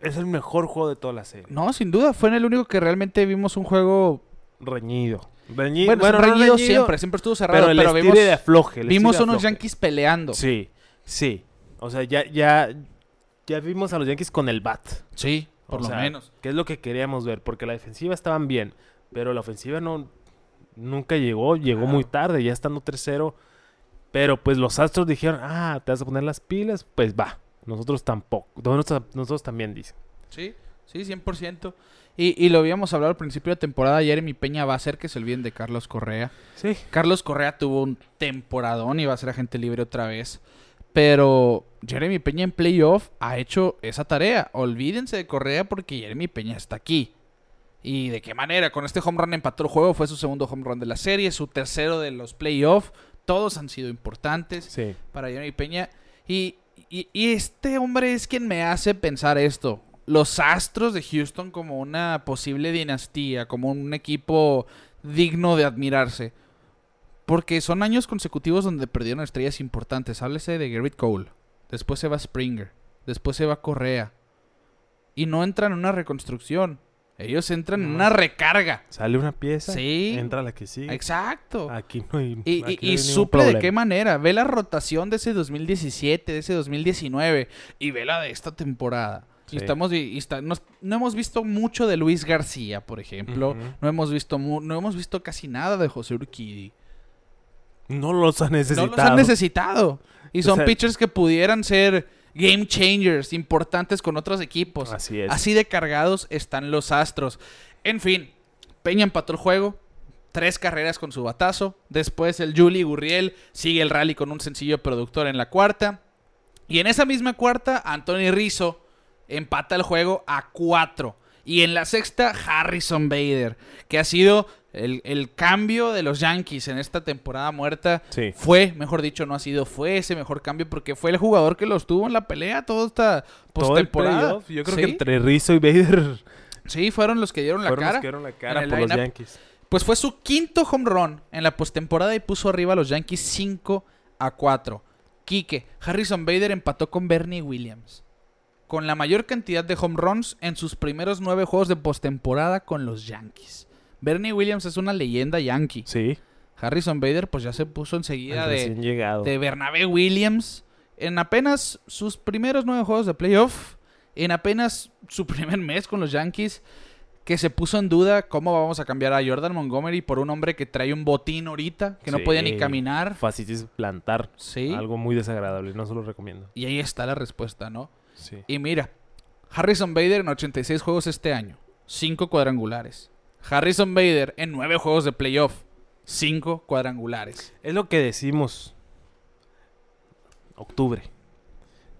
Es el mejor juego de toda la serie. No, sin duda, fue en el único que realmente vimos un juego. Reñido. Reñi- Bueno, no reñido siempre, siempre estuvo cerrado, pero pero, el vimos, estire de afloje. el vimos de unos afloje. Yankees peleando. Sí, Sí, sí. O sea, ya, ya, ya vimos a los Yankees con el bat. por O lo sea, menos. Que es lo que queríamos ver, porque la defensiva estaban bien, pero la ofensiva no nunca llegó, llegó Claro. muy tarde, ya estando 3-0. Pero pues los Astros dijeron, ah, te vas a poner las pilas, pues va. Nosotros tampoco. Nosotros, nosotros también dicen. Sí, sí, 100%. Y, y lo habíamos hablado al principio de temporada. Jeremy Peña va a hacer que se olviden de Carlos Correa. Sí. Carlos Correa tuvo un temporadón y va a ser agente libre otra vez. Pero Jeremy Peña en playoff ha hecho esa tarea. Olvídense de Correa porque Jeremy Peña está aquí. ¿Y de qué manera? Con este home run empató el juego. Fue su segundo home run de la serie, su tercero de los playoffs. Todos han sido importantes Sí. para Jeremy Peña. Y, y- este hombre es quien me hace pensar esto. Los Astros de Houston como una posible dinastía, como un equipo digno de admirarse. Porque son años consecutivos donde perdieron estrellas importantes. Háblese de Garrett Cole. Después se va Springer. Después se va Correa. Y no entran en una reconstrucción. Ellos entran en una recarga. Sale una pieza, Sí. entra la que sigue. Exacto. Aquí no hay, Y, aquí y- no y hay ningún suple de qué manera. Ve la rotación de ese 2017, de ese 2019 y ve la de esta temporada. Sí. Y estamos vi- y está- nos- no hemos visto mucho de Luis García, por ejemplo. No hemos visto mu- no hemos visto casi nada de José Urquidi. No los ha necesitado. No los han necesitado. Y O son sea- pitchers que pudieran ser game changers importantes con otros equipos. Así es. Así de cargados están los Astros. En fin, Peña empató el juego. Tres carreras con su batazo. Después el Juli Gurriel sigue el rally con un sencillo productor en la cuarta. Y en esa misma cuarta, Anthony Rizzo empata el juego a cuatro. Y en la sexta, Harrison Bader, que ha sido el, el cambio de los Yankees en esta temporada muerta. Sí. Fue, mejor dicho, no ha sido, fue ese mejor cambio porque fue el jugador que los tuvo en la pelea toda esta postemporada. Yo creo que entre Rizzo y Bader Sí, fueron los que dieron la fueron los cara. que dieron la cara por los. Yankees. Pues fue su quinto home run en la postemporada y puso arriba a los Yankees 5 a 4. Quique, Harrison Bader empató con Bernie Williams. Con la mayor cantidad de home runs en sus primeros nueve juegos de postemporada con los Yankees. Bernie Williams es una leyenda yankee. Sí, Harrison Bader pues ya se puso enseguida de, llegado. de Bernabé Williams en apenas sus primeros nueve juegos de playoff, en apenas su primer mes con los Yankees, que se puso en duda cómo vamos a cambiar a Jordan Montgomery por un hombre que trae un botín ahorita, que no podía ni caminar. Fácil es plantar. Sí. Algo muy desagradable, no se lo recomiendo. Y ahí está la respuesta, ¿no? Sí. Y mira, Harrison Bader en 86 juegos este año, 5 cuadrangulares. Harrison Bader en 9 juegos de playoff, 5 cuadrangulares. Es lo que decimos. Octubre.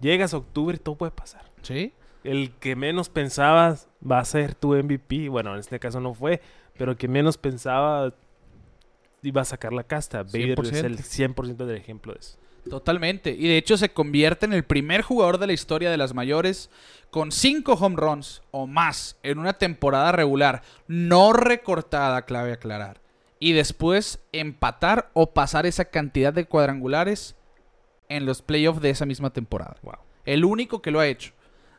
Llegas a octubre y todo puede pasar. ¿Sí? El que menos pensabas va a ser tu MVP. Bueno, en este caso no fue, pero el que menos pensaba iba a sacar la casta. Bader es el 100% del ejemplo de eso. Totalmente. Y de hecho se convierte en el primer jugador de la historia de las mayores con 5 home runs o más en una temporada regular, no recortada, clave aclarar. Y después empatar o pasar esa cantidad de cuadrangulares en los playoffs de esa misma temporada. Wow. El único que lo ha hecho.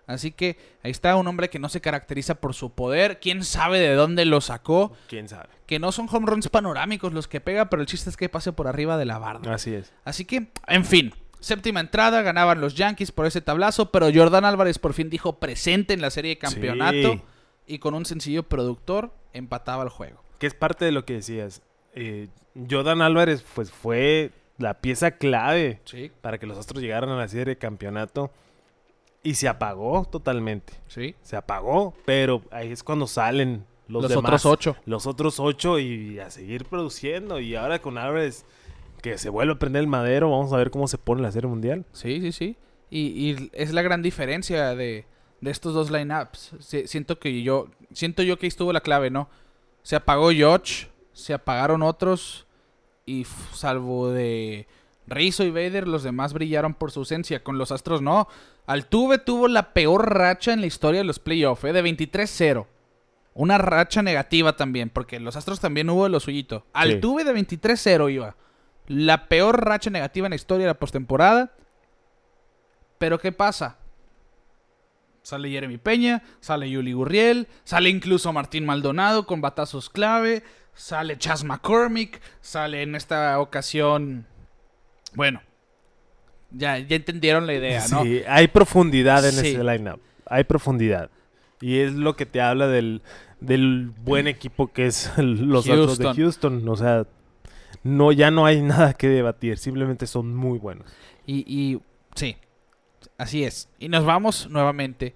Así que ahí está un hombre que no se caracteriza por su poder. ¿Quién sabe de dónde lo sacó? ¿Quién sabe? Que no son home runs panorámicos los que pega, pero el chiste es que pase por arriba de la barda. Así es. Así que, en fin, séptima entrada, ganaban los Yankees por ese tablazo, pero Jordan Álvarez por fin dijo presente en la serie de campeonato Sí. y con un sencillo productor empataba el juego. Que es parte de lo que decías. Eh, Jordan Álvarez pues fue la pieza clave Sí, para que los Astros llegaran a la serie de campeonato y se apagó totalmente. sí. Se apagó, pero ahí es cuando salen los, Los, demás. otros ocho. Los otros ocho y a seguir produciendo. Y ahora con Álvarez que se vuelve a prender el madero, vamos a ver cómo se pone la serie mundial. Sí, sí, sí. Y, y es la gran diferencia de, de estos dos lineups. Si- siento que yo, siento yo que ahí estuvo la clave, ¿no? Se apagó George, se apagaron otros y salvo de Rizzo y Vader, los demás brillaron por su ausencia. Con los Astros no. Altuve tuvo la peor racha en la historia de los playoffs, ¿eh? de 23-0. Una racha negativa también, porque los Astros también hubo de lo suyito. Altuve de 23-0 iba. La peor racha negativa en la historia de la postemporada. Pero ¿qué pasa? Sale Jeremy Peña, sale Yuli Gurriel, sale incluso Martín Maldonado con batazos clave, sale Chas McCormick, sale en esta ocasión... Bueno, ya, ya entendieron la idea, ¿no? Sí, hay profundidad en Sí. ese lineup. Hay profundidad. Y es lo que te habla del, del buen equipo que es el- los Astros de Houston. Houston. O sea, no, ya no hay nada que debatir. Simplemente son muy buenos. Y, y sí, así es. Y nos vamos nuevamente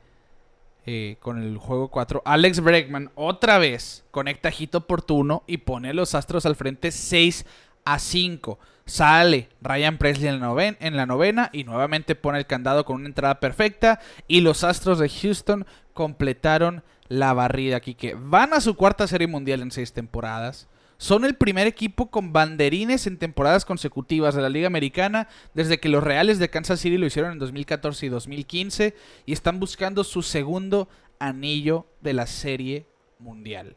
eh, con el juego 4. Alex Bregman otra vez conecta hit oportuno y pone a los Astros al frente 6 a 5. Sale Ryan Presley en la, noven- en la novena y nuevamente pone el candado con una entrada perfecta. Y los Astros de Houston completaron la barrida que van a su cuarta serie mundial en seis temporadas. Son el primer equipo con banderines en temporadas consecutivas de la Liga Americana desde que los Reales de Kansas City lo hicieron en 2014 y 2015 y están buscando su segundo anillo de la Serie Mundial.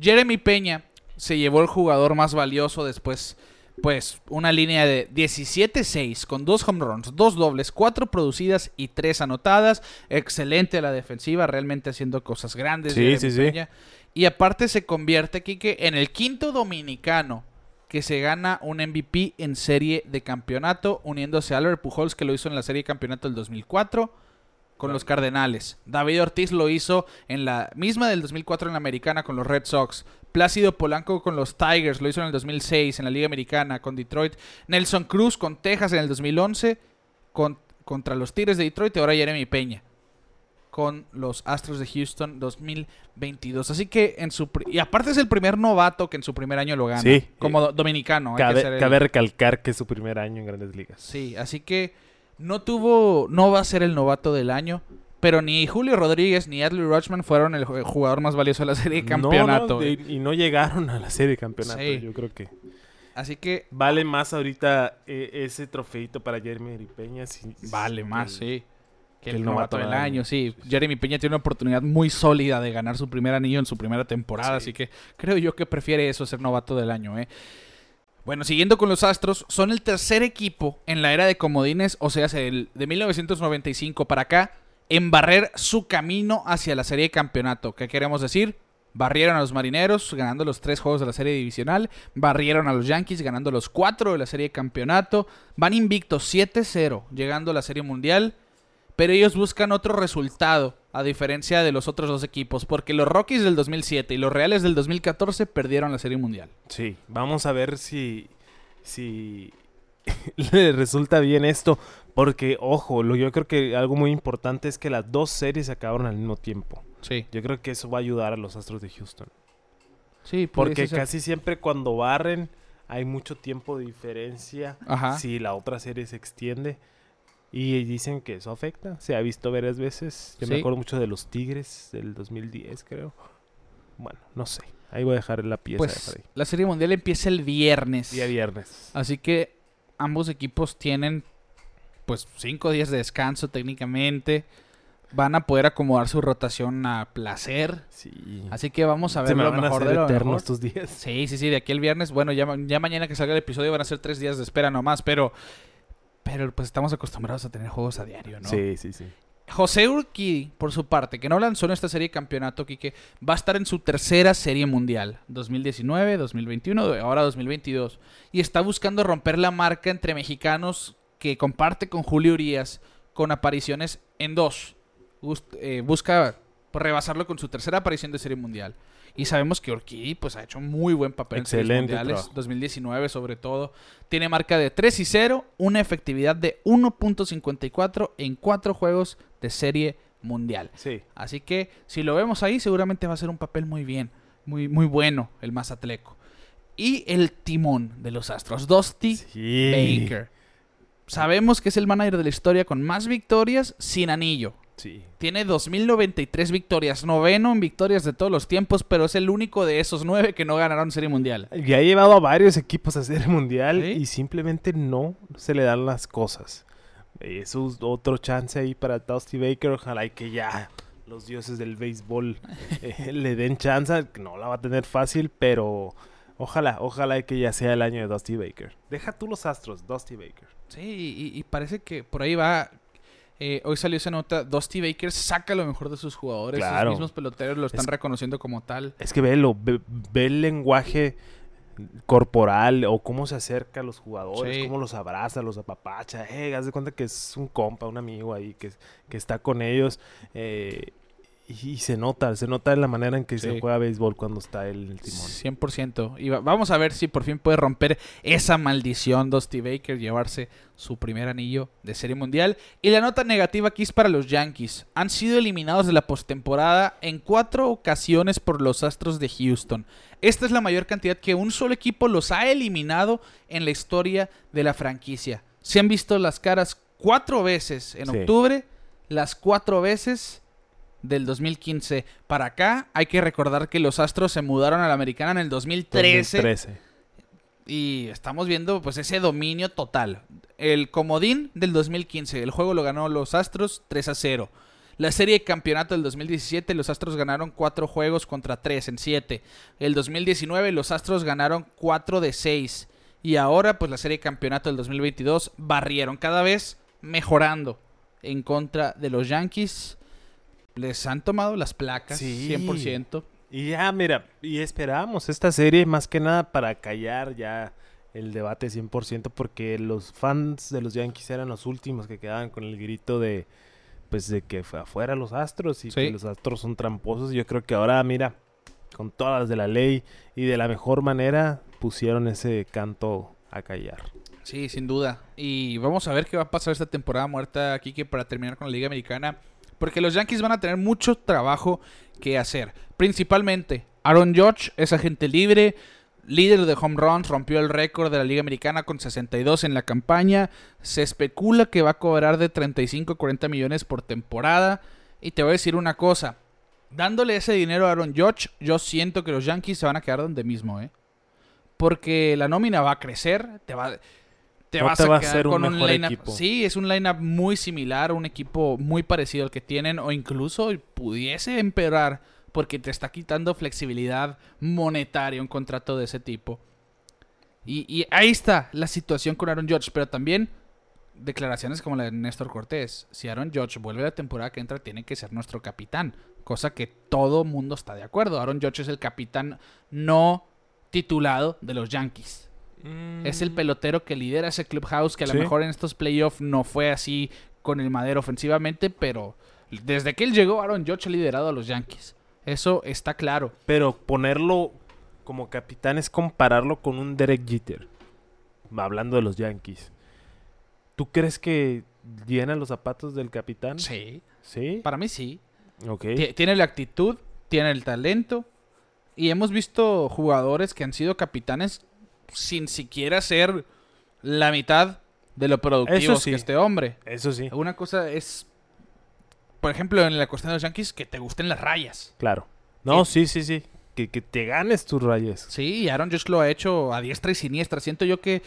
Jeremy Peña se llevó el jugador más valioso después, pues, una línea de 17-6 con dos home runs, dos dobles, cuatro producidas y tres anotadas. Excelente la defensiva, realmente haciendo cosas grandes. Sí, sí, sí. Y aparte se convierte, Kike, en el quinto dominicano que se gana un MVP en serie de campeonato, uniéndose a Albert Pujols, que lo hizo en la serie de campeonato del 2004 con los Cardenales. David Ortiz lo hizo en la misma del 2004 en la Americana con los Red Sox. Plácido Polanco con los Tigers lo hizo en el 2006 en la Liga Americana con Detroit. Nelson Cruz con Texas en el 2011 con- contra los Tigres de Detroit y ahora Jeremy Peña con los Astros de Houston 2022. Así que en su y aparte es el primer novato que en su primer año lo gana Sí. como do- dominicano. hay que Cabe, el- cabe recalcar que es su primer año en Grandes Ligas. Sí, así que no tuvo, no va a ser el novato del año, Pero ni Julio Rodríguez ni Adley Rutschman fueron el ju- jugador más valioso de la serie de No, no, campeonato. de- güey. y no llegaron a la serie de campeonato. Sí. Yo creo que Así que vale más ahorita eh, ese trofeito para Jeremy Peña. Si, vale más, sí. Que que el, novato novato del año, año. sí. Sí. Jeremy Peña tiene una oportunidad muy sólida de ganar su primer anillo en su primera temporada, Sí. así que creo yo que prefiere eso, ser novato del año, ¿eh? Bueno, siguiendo con los Astros, son el tercer equipo en la era de comodines, o sea, de 1995 para acá, en barrer su camino hacia la serie de campeonato. ¿Qué queremos decir? Barrieron a los Marineros, ganando los tres juegos de la serie divisional. Barrieron a los Yankees, ganando los cuatro de la serie de campeonato. Van invictos 7-0, llegando a la serie mundial. Pero ellos buscan otro resultado, a diferencia de los otros dos equipos, porque los Rockies del 2007 y los Reales del 2014 perdieron la serie mundial. Sí, vamos a ver si, si le resulta bien esto. Porque, ojo, lo, yo creo que algo muy importante es que las dos series se acabaron al mismo tiempo. Sí, Yo creo que eso va a ayudar a los Astros de Houston. sí, Porque casi siempre cuando barren hay mucho tiempo de diferencia Ajá. si la otra serie se extiende. Y dicen que eso afecta. Se ha visto varias veces. Yo me acuerdo mucho de los Tigres del 2010, creo. Bueno, no sé. Ahí voy a dejar la pieza Pues la serie mundial empieza el viernes. Día viernes. Así que ambos equipos tienen pues cinco días de descanso técnicamente. Van a poder acomodar su rotación a placer. Sí. Así que vamos a ver Se me lo van a mejor hacer de lo eternos mejor. estos días. Sí, sí, sí, de aquí el viernes. Bueno, ya, ya mañana que salga el episodio van a ser tres días de espera nomás, pero, pero pues estamos acostumbrados a tener juegos a diario, ¿no? Sí, sí, sí. José Urquidi, por su parte, que no lanzó en esta serie de campeonato, Quique, va a estar en su tercera serie mundial, 2019, 2021, ahora 2022, y está buscando romper la marca entre mexicanos que comparte con Julio Urias, con apariciones en dos. Bus- eh, busca pues, rebasarlo con su tercera aparición de serie mundial. Y sabemos que Urquidi pues, ha hecho muy buen papel en series Excelente mundiales, trabajo. 2019 sobre todo. Tiene marca de 3 y 0, una efectividad de 1.54 en cuatro juegos de serie mundial. Sí. Así que si lo vemos ahí, seguramente va a ser un papel muy bien, muy, muy bueno el Mazatleco. Y el timón de los Astros, Dusty Sí. Baker. Sabemos que es el manager de la historia con más victorias sin anillo. Sí. Tiene 2.093 victorias, noveno en victorias de todos los tiempos, pero es el único de esos nueve que no ganaron Serie Mundial. Y ha llevado a varios equipos a ser mundial Sí. y simplemente no se le dan las cosas. Eso es otro chance ahí para Dusty Baker. Ojalá y que ya los dioses del béisbol eh, le den chance. No la va a tener fácil, pero ojalá, ojalá y que ya sea el año de Dusty Baker. Deja tú los astros, Dusty Baker. Sí, y, y parece que por ahí va. Eh, hoy salió esa nota. Dusty Baker saca lo mejor de sus jugadores. Claro. Sus mismos peloteros lo están Es- reconociendo como tal. Es que velo, ve, ve el lenguaje corporal o cómo se acerca a los jugadores, Sí. cómo los abraza, los apapacha. Eh, haz de cuenta que es un compa, un amigo ahí que, que está con ellos. eh, y, y se nota, se nota en la manera en que Sí. se juega béisbol cuando está él en el timón. 100%. Y va- vamos a ver si por fin puede romper esa maldición Dusty Baker, llevarse su primer anillo de Serie Mundial. Y la nota negativa aquí es para los Yankees. Han sido eliminados de la postemporada en cuatro ocasiones por los Astros de Houston. Esta es la mayor cantidad que un solo equipo los ha eliminado en la historia de la franquicia. Se han visto las caras cuatro veces en Sí. octubre, las cuatro veces del 2015 para acá. Hay que recordar que los Astros se mudaron a la Americana en el 2013 2013. y estamos viendo pues ese dominio total. El comodín del 2015, el juego lo ganó los Astros 3 a 0. La serie de campeonato del 2017, los Astros ganaron 4 juegos contra 3 en 7. El 2019, los Astros ganaron 4 de 6. Y ahora, pues la serie de campeonato del 2022 barrieron cada vez mejorando en contra de los Yankees. Les han tomado las placas Sí. 100%. Y ya, mira, y esperamos esta serie más que nada para callar ya el debate 100% porque los fans de los Yankees eran los últimos que quedaban con el grito de pues de que fue afuera los Astros y Sí. que los Astros son tramposos. Yo creo que ahora, mira, con todas las de la ley y de la mejor manera pusieron ese canto a callar. Sí, sin duda. Y vamos a ver qué va a pasar esta temporada muerta aquí que para terminar con la Liga Americana. Porque los Yankees van a tener mucho trabajo que hacer. Principalmente, Aaron Judge es agente libre, líder de home runs, rompió el récord de la Liga Americana con 62 en la campaña. Se especula que va a cobrar de 35 a 40 millones por temporada. Y te voy a decir una cosa. Dándole ese dinero a Aaron Judge, yo siento que los Yankees se van a quedar donde mismo, ¿eh? Porque la nómina va a crecer, te va, te No vas te a va a quedar ser un con un mejor lineup. Sí, es un lineup muy similar, un equipo muy parecido al que tienen, o incluso pudiese empeorar, porque te está quitando flexibilidad monetaria un contrato de ese tipo. Y, y ahí está la situación con Aaron Judge, pero también declaraciones como la de Néstor Cortés. Si Aaron Judge vuelve la temporada que entra, tiene que ser nuestro capitán. Cosa que todo mundo está de acuerdo. Aaron Judge es el capitán no titulado de los Yankees. Es el pelotero que lidera ese clubhouse, que a lo mejor en estos playoffs no fue así con el madero ofensivamente, pero desde que él llegó, Aaron Judge ha liderado a los Yankees. Eso está claro. Pero ponerlo como capitán es compararlo con un Derek Jeter. Hablando de los Yankees. ¿Tú crees que llena los zapatos del capitán? Sí. ¿Sí? Para mí sí. Ok. Ti- Tiene la actitud, tiene el talento. Y hemos visto jugadores que han sido capitanes sin siquiera ser la mitad de lo productivos sí. que este hombre. Eso sí, Una cosa es, por ejemplo, en la cuestión de los Yankees, que te gusten las rayas. claro. No, sí, sí, sí. Que, que te ganes tus rayas. Sí, y Aaron Judge lo ha hecho a diestra y siniestra. Siento yo que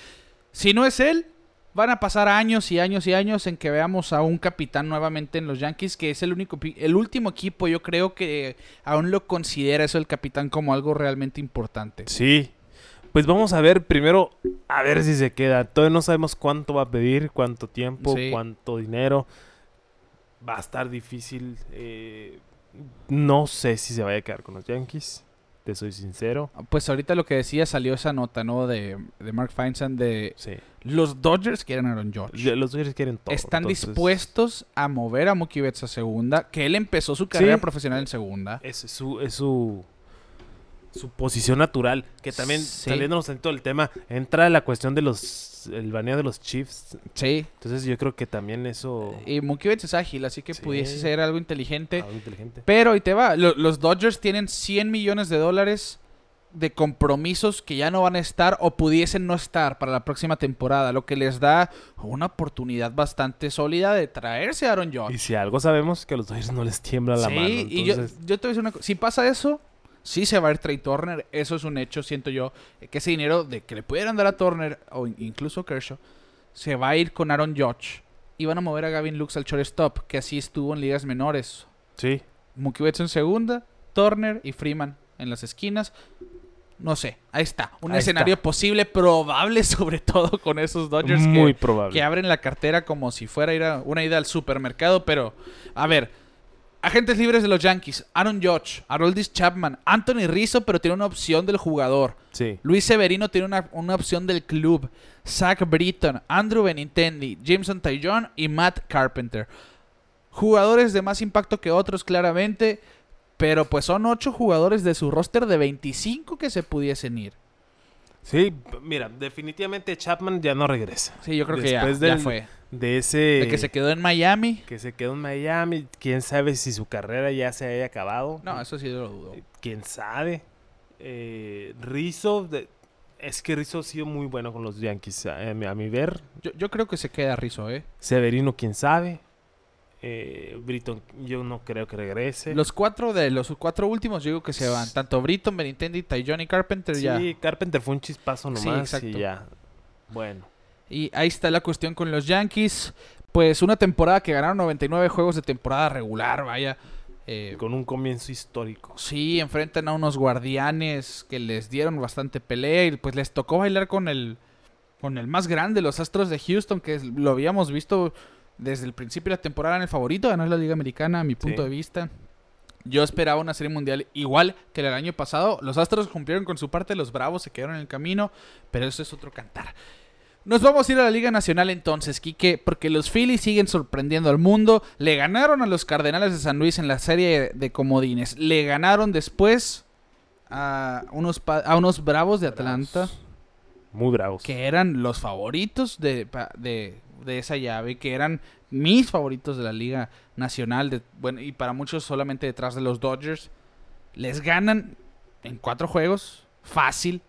si no es él, van a pasar años y años y años en que veamos a un capitán nuevamente en los Yankees, que es el único, el último equipo, yo creo que aún lo considera eso el capitán como algo realmente importante. Sí. Pues vamos a ver primero, a ver si se queda. Todavía no sabemos cuánto va a pedir, cuánto tiempo, Sí. cuánto dinero. Va a estar difícil. eh, no sé si se vaya a quedar con los Yankees. Te soy sincero. Pues ahorita lo que decía salió esa nota, ¿no? De, de Mark Feinsand de Sí. los Dodgers quieren a Aaron Judge. Los Dodgers quieren todo. Están entonces, dispuestos a mover a Mookie Betts a segunda, que él empezó su carrera Sí. profesional en segunda. Es su, es su, su posición natural. Que también, Sí. saliéndonos en todo el tema, entra la cuestión de los. El baneo de los Chiefs. Sí. Entonces yo creo que también eso. Y Mookie Betts es ágil, así que Sí. pudiese ser algo inteligente. algo inteligente. Pero, y te va, lo- los Dodgers tienen 100 millones de dólares de compromisos que ya no van a estar o pudiesen no estar para la próxima temporada, lo que les da una oportunidad bastante sólida de traerse a Aaron Y Judge. si algo sabemos que a los Dodgers no les tiembla la sí, mano. y yo, entonces- yo te voy a decir una cosa, si pasa eso, sí se va a ir Trey Turner, eso es un hecho, siento yo, eh, que ese dinero de que le pudieran dar a Turner o in- incluso Kershaw, se va a ir con Aaron Judge y van a mover a Gavin Lux al shortstop, que así estuvo en ligas menores. Sí. Mookie Betts en segunda, Turner y Freeman en las esquinas. No sé, ahí está. Un Ahí escenario está. posible, probable sobre todo con esos Dodgers Muy que, probable. que abren la cartera como si fuera ir a- una ida al supermercado. Pero, a ver, agentes libres de los Yankees, Aaron Judge, Aroldis Chapman, Anthony Rizzo, pero tiene una opción del jugador. Sí. Luis Severino tiene una, una opción del club. Zach Britton, Andrew Benintendi, Jameson Taillon y Matt Carpenter. Jugadores de más impacto que otros, claramente. Pero pues son ocho jugadores de su roster de 25 que se pudiesen ir. Sí, mira, definitivamente Chapman ya no regresa. Sí, yo creo que ya, Después ya del- fue. De ese... De que se quedó en Miami. que se quedó en Miami. Quién sabe si su carrera ya se haya acabado. No, eso sí lo dudo. Quién sabe. Eh, Rizzo, de- es que Rizzo ha sido muy bueno con los Yankees. A, mi- a mi ver, Yo, yo creo que se queda Rizzo, ¿eh? Severino, quién sabe. Eh, Britton, yo no creo que regrese. Los cuatro de los cuatro últimos, yo digo que se van. Tanto Britton, Benintendi, Taillon y Carpenter sí, ya. Carpenter fue un chispazo Sí, nomás exacto. y ya. Bueno. Y ahí está la cuestión con los Yankees. Pues una temporada que ganaron 99 juegos de temporada regular, vaya. Eh, Con un comienzo histórico. sí, enfrentan a unos guardianes que les dieron bastante pelea y pues les tocó bailar con el con el más grande, los Astros de Houston, que lo habíamos visto desde el principio de la temporada en el favorito, ganar la Liga Americana, a mi punto Sí. de vista. Yo esperaba una serie mundial igual que el año pasado. Los Astros cumplieron con su parte, los Bravos se quedaron en el camino, pero eso es otro cantar. Nos vamos a ir a la Liga Nacional entonces, Quique, porque los Phillies siguen sorprendiendo al mundo. Le ganaron a los Cardenales de San Luis en la serie de comodines. Le ganaron después a unos, a unos Bravos de Atlanta, Bravos. Muy bravos. que eran los favoritos de, de esa llave, que eran mis favoritos de la Liga Nacional, de, bueno, y para muchos solamente detrás de los Dodgers. Les ganan en cuatro juegos, fácil,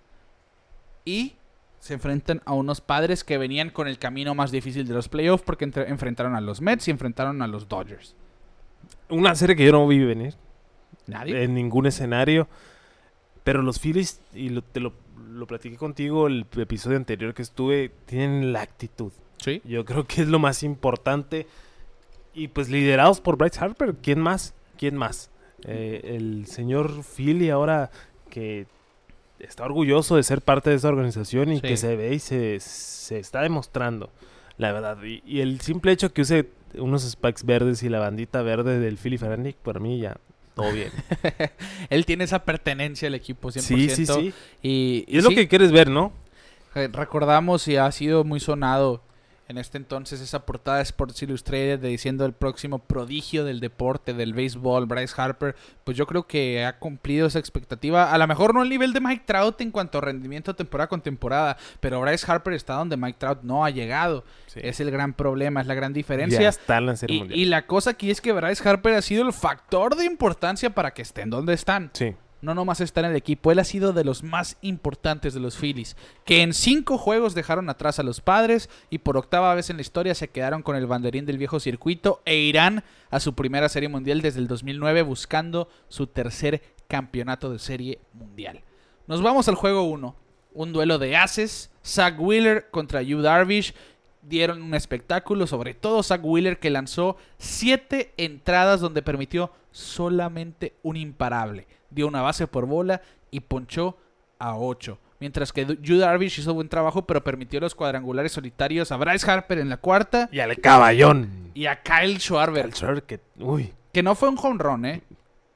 y se enfrentan a unos padres que venían con el camino más difícil de los playoffs porque entre- enfrentaron a los Mets y enfrentaron a los Dodgers. Una serie que yo no vi venir Nadie. en ningún escenario. Pero los Phillies, y lo- te lo, lo platiqué contigo el episodio anterior que estuve, tienen la actitud. Sí. Yo creo que es lo más importante. Y pues liderados por Bryce Harper, ¿quién más? ¿Quién más? Eh, el señor Philly ahora que está orgulloso de ser parte de esa organización y Sí. que se ve y se, se está demostrando, la verdad. Y, y el simple hecho que use unos spikes verdes y la bandita verde del Philly Ferranic, para mí ya todo bien. Él tiene esa pertenencia al equipo 100%. sí, sí, sí. Y, Y es lo que quieres ver, ¿no? eh, recordamos y ha sido muy sonado en este entonces esa portada de Sports Illustrated de diciendo el próximo prodigio del deporte, del béisbol, Bryce Harper. Pues yo creo que ha cumplido esa expectativa. A lo mejor no al nivel de Mike Trout en cuanto a rendimiento temporada con temporada, pero Bryce Harper está donde Mike Trout no ha llegado. Sí. Es el gran problema, es la gran ya diferencia. está en la Serie Y, Mundial. y la cosa aquí es que Bryce Harper ha sido el factor de importancia para que estén donde están. Sí. No nomás está en el equipo, él ha sido de los más importantes de los Phillies, que en cinco juegos dejaron atrás a los padres y por octava vez en la historia se quedaron con el banderín del viejo circuito e irán a su primera serie mundial desde el 2009 buscando su tercer campeonato de serie mundial. Nos vamos al juego 1, un duelo de ases, Zach Wheeler contra Yu Darvish. Dieron un espectáculo, sobre todo Zach Wheeler que lanzó siete entradas donde permitió solamente un imparable. Dio una base por bola y ponchó a 8. Mientras que Yu Darvish hizo buen trabajo, pero permitió los cuadrangulares solitarios a Bryce Harper en la cuarta Y al caballón. y a Kyle Schwarber, El Schwarber que, uy, que no fue un home run, ¿eh?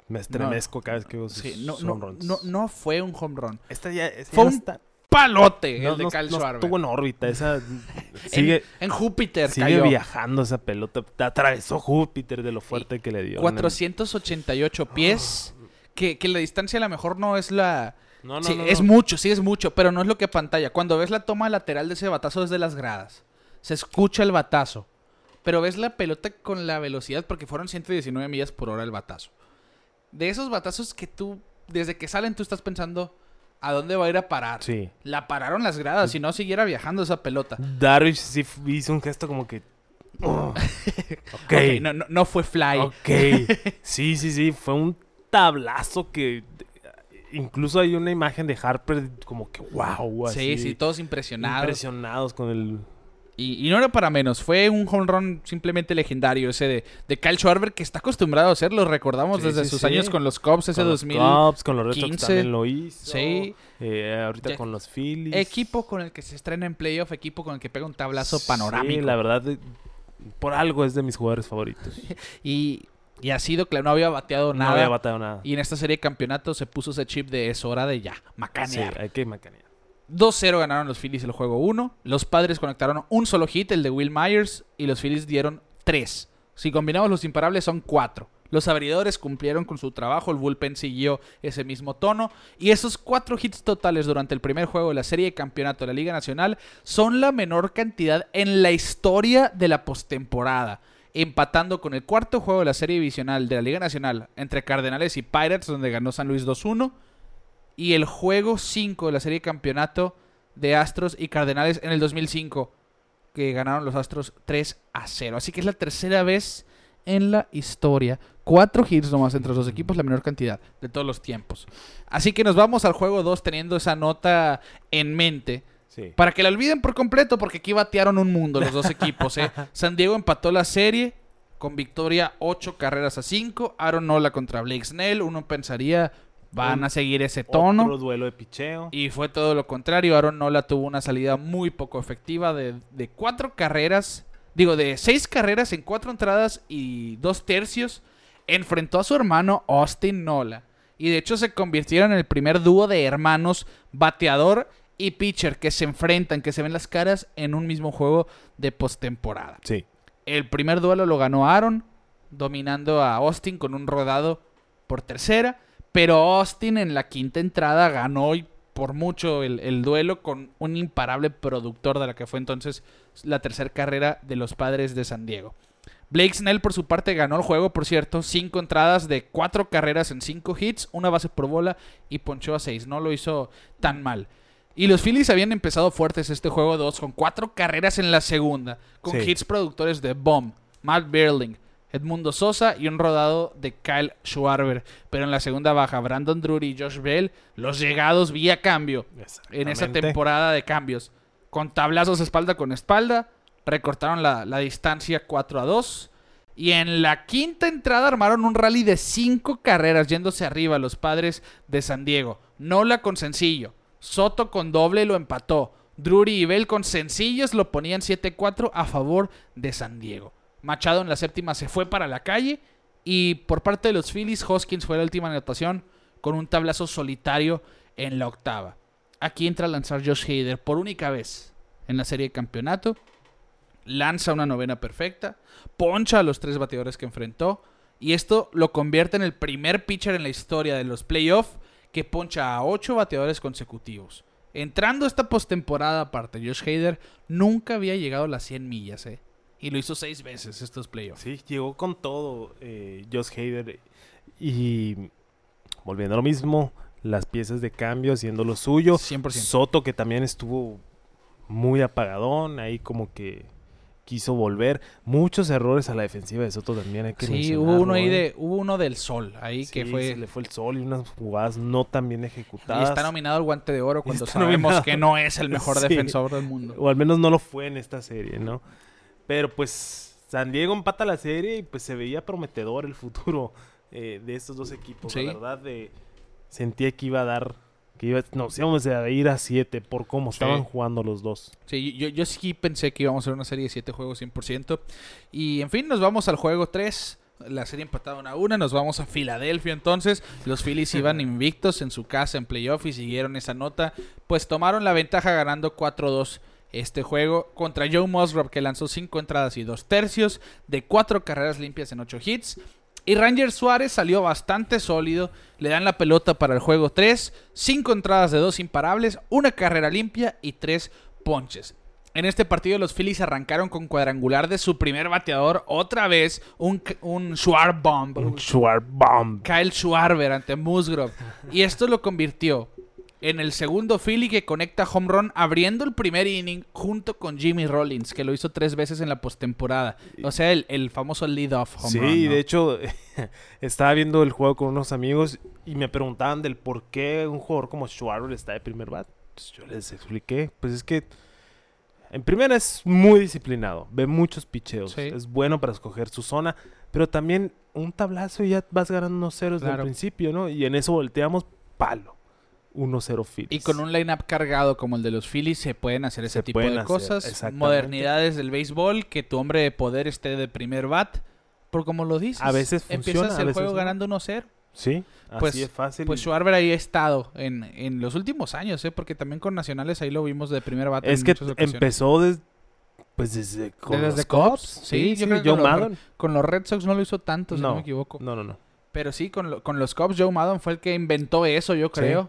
me estremezco cada vez que veo Sí, no, home runs. no, no fue un home run. Esta ya, esta Fue ya un está- Palote no, el de Kyle Schwarber. estuvo en órbita. Esa En- sigue, en, Júpiter sigue cayó. viajando esa pelota. Atravesó Júpiter de lo fuerte que le dio. 488 pies. Que, que la distancia a lo mejor no es la... No, no, sí, no, es mucho, sí es mucho, pero no es lo que pantalla. Cuando ves la toma lateral de ese batazo desde las gradas, se escucha el batazo. Pero ves la pelota con la velocidad, porque fueron 119 millas por hora el batazo. De esos batazos que tú, desde que salen, tú estás pensando, ¿a dónde va a ir a parar? Sí. La pararon las gradas, si no siguiera viajando esa pelota. Darvish sí hizo un gesto como que. oh, ok. Ok, no, no, no fue fly. Ok. Sí, sí, sí. Fue un tablazo que. Incluso hay una imagen de Harper como que wow. sí, así, sí, todos impresionados. Impresionados con el. Y, y no era para menos, fue un home run simplemente legendario ese de, de Kyle Schwarber que está acostumbrado a hacerlo, recordamos Sí, desde sí, sus sí. años con los Cubs ese con los 2000. Cubs, con los Red Sox 15. también lo hizo. Sí. Eh, ahorita Ya- con los Phillies. Equipo con el que se estrena en playoff, equipo con el que pega un tablazo panorámico. Sí, la verdad, eh, por algo es de mis jugadores favoritos. y, y ha sido claro, no había bateado No nada. había batado nada. y en esta serie de campeonato se puso ese chip de es hora de ya, Sí, macanear. hay que macanear. 2-0 ganaron los Phillies el juego 1. Los padres conectaron un solo hit, el de Will Myers, y los Phillies dieron 3. Si combinamos los imparables son 4. Los abridores cumplieron con su trabajo, el bullpen siguió ese mismo tono. Y esos 4 hits totales durante el primer juego de la serie de campeonato de la Liga Nacional son la menor cantidad en la historia de la postemporada. Empatando con el cuarto juego de la serie divisional de la Liga Nacional entre Cardenales y Pirates, donde ganó San Luis 2-1 y el juego 5 de la serie de campeonato de Astros y Cardenales en el 2005, que ganaron los Astros 3 a 0. Así que es la tercera vez en la historia. Cuatro hits nomás entre los dos equipos, la menor cantidad de todos los tiempos. Así que nos vamos al juego 2 teniendo esa nota en mente. Sí. Para que la olviden por completo, porque aquí batearon un mundo los dos equipos. ¿eh? San Diego empató la serie con victoria 8 carreras a 5. Aaron Nola contra Blake Snell. Uno pensaría, van a seguir ese tono. Otro duelo de picheo. Y fue todo lo contrario. Aaron Nola tuvo una salida muy poco efectiva de, de cuatro carreras. Digo, de seis carreras en cuatro entradas y dos tercios. Enfrentó a su hermano Austin Nola. Y de hecho se convirtieron en el primer dúo de hermanos bateador y pitcher que se enfrentan, que se ven las caras en un mismo juego de postemporada. Sí. El primer duelo lo ganó Aaron, dominando a Austin con un rodado por tercera. Pero Austin en la quinta entrada ganó y por mucho el, el duelo con un imparable productor de la que fue entonces la tercera carrera de los padres de San Diego. Blake Snell por su parte ganó el juego, por cierto, cinco entradas de cuatro carreras en cinco hits, una base por bola y ponchó a seis. No lo hizo tan mal. Y los Phillies habían empezado fuertes este juego 2 con cuatro carreras en la segunda, con Sí. hits productores de Bomb, Matt Berling, Edmundo Sosa y un rodado de Kyle Schwarber. Pero en la segunda baja, Brandon Drury y Josh Bell, los llegados vía cambio en esa temporada de cambios. Con tablazos espalda con espalda, recortaron la, la distancia 4 a 2. Y en la quinta entrada armaron un rally de 5 carreras yéndose arriba los padres de San Diego. Nola con sencillo. Soto con doble lo empató. Drury y Bell con sencillos lo ponían 7-4 a favor de San Diego. Machado en la séptima se fue para la calle. Y por parte de los Phillies, Hoskins fue la última anotación con un tablazo solitario en la octava. Aquí entra a lanzar Josh Hader por única vez en la serie de campeonato. Lanza una novena perfecta. Poncha a los tres bateadores que enfrentó. Y esto lo convierte en el primer pitcher en la historia de los playoffs que poncha a ocho bateadores consecutivos. Entrando esta postemporada, aparte, Josh Hader nunca había llegado a las 100 millas, ¿eh? Y lo hizo seis veces estos playoffs. Sí, llegó con todo eh, Josh Hader. Y volviendo a lo mismo, las piezas de cambio haciendo lo suyo. 100%. Soto que también estuvo muy apagadón, ahí como que quiso volver. Muchos errores a la defensiva de Soto también hay que Sí, hubo uno ahí de, hubo uno del sol ahí que fue se le fue el sol y unas jugadas no tan bien y ejecutadas. está nominado al guante de oro cuando Está sabemos nominado. que no es el mejor Sí. defensor del mundo. O al menos no lo fue en esta serie, ¿no? Pero pues San Diego empata la serie y pues se veía prometedor el futuro eh, de estos dos equipos. Sí. La verdad, de, sentía que iba a dar, que iba, nos íbamos a ir a 7 por cómo Sí. estaban jugando los dos. Sí, yo, yo sí pensé que íbamos a hacer una serie de 7 juegos 100%. Y en fin, nos vamos al juego 3. La serie empatada 1 a 1. Nos vamos a Filadelfia entonces. Los Phillies iban invictos en su casa en playoff y siguieron esa nota. Pues tomaron la ventaja ganando 4-2 este juego contra Joe Musgrove que lanzó 5 entradas y 2 tercios de 4 carreras limpias en 8 hits. Y Ranger Suárez salió bastante sólido. Le dan la pelota para el juego 3. 5 entradas de 2 imparables, una carrera limpia y 3 ponches. En este partido los Phillies arrancaron con cuadrangular de su primer bateador. Otra vez un, un Schwarbomb. Un Schwarbomb. Kyle Schwarber ante Musgrove. Y esto lo convirtió en el segundo Philly que conecta home run abriendo el primer inning junto con Jimmy Rollins, que lo hizo tres veces en la postemporada. O sea, el, el famoso lead-off home Sí, run. ¿no? de hecho, estaba viendo el juego con unos amigos y me preguntaban del por qué un jugador como Schwarber está de primer bat. Pues yo les expliqué, pues es que en primera es muy disciplinado, ve muchos picheos, Sí. es bueno para escoger su zona, pero también un tablazo y ya vas ganando unos ceros Claro. el principio, ¿no? Y en eso volteamos palo. 1-0 Phillies. Y con un lineup cargado como el de los Phillies se pueden hacer ese Se tipo de hacer, cosas. Modernidades del béisbol, que tu hombre de poder esté de primer bat. Por como lo dices, A veces funciona, empiezas a el veces juego no. ganando 1-0. Sí, así Pues- es fácil. Pues Schwarber ahí ha estado en, en los últimos años, ¿eh? porque también con Nacionales ahí lo vimos de primer bate. es en que empezó des- pues desde, con Desde los Cubs, sí, Sí, yo sí, creo que Joe con los- Maddon. Con los Red Sox no lo hizo tanto, si no, No. me equivoco. No, no, no. Pero sí, con, lo- con los Cubs, Joe Maddon fue el que inventó eso, yo creo.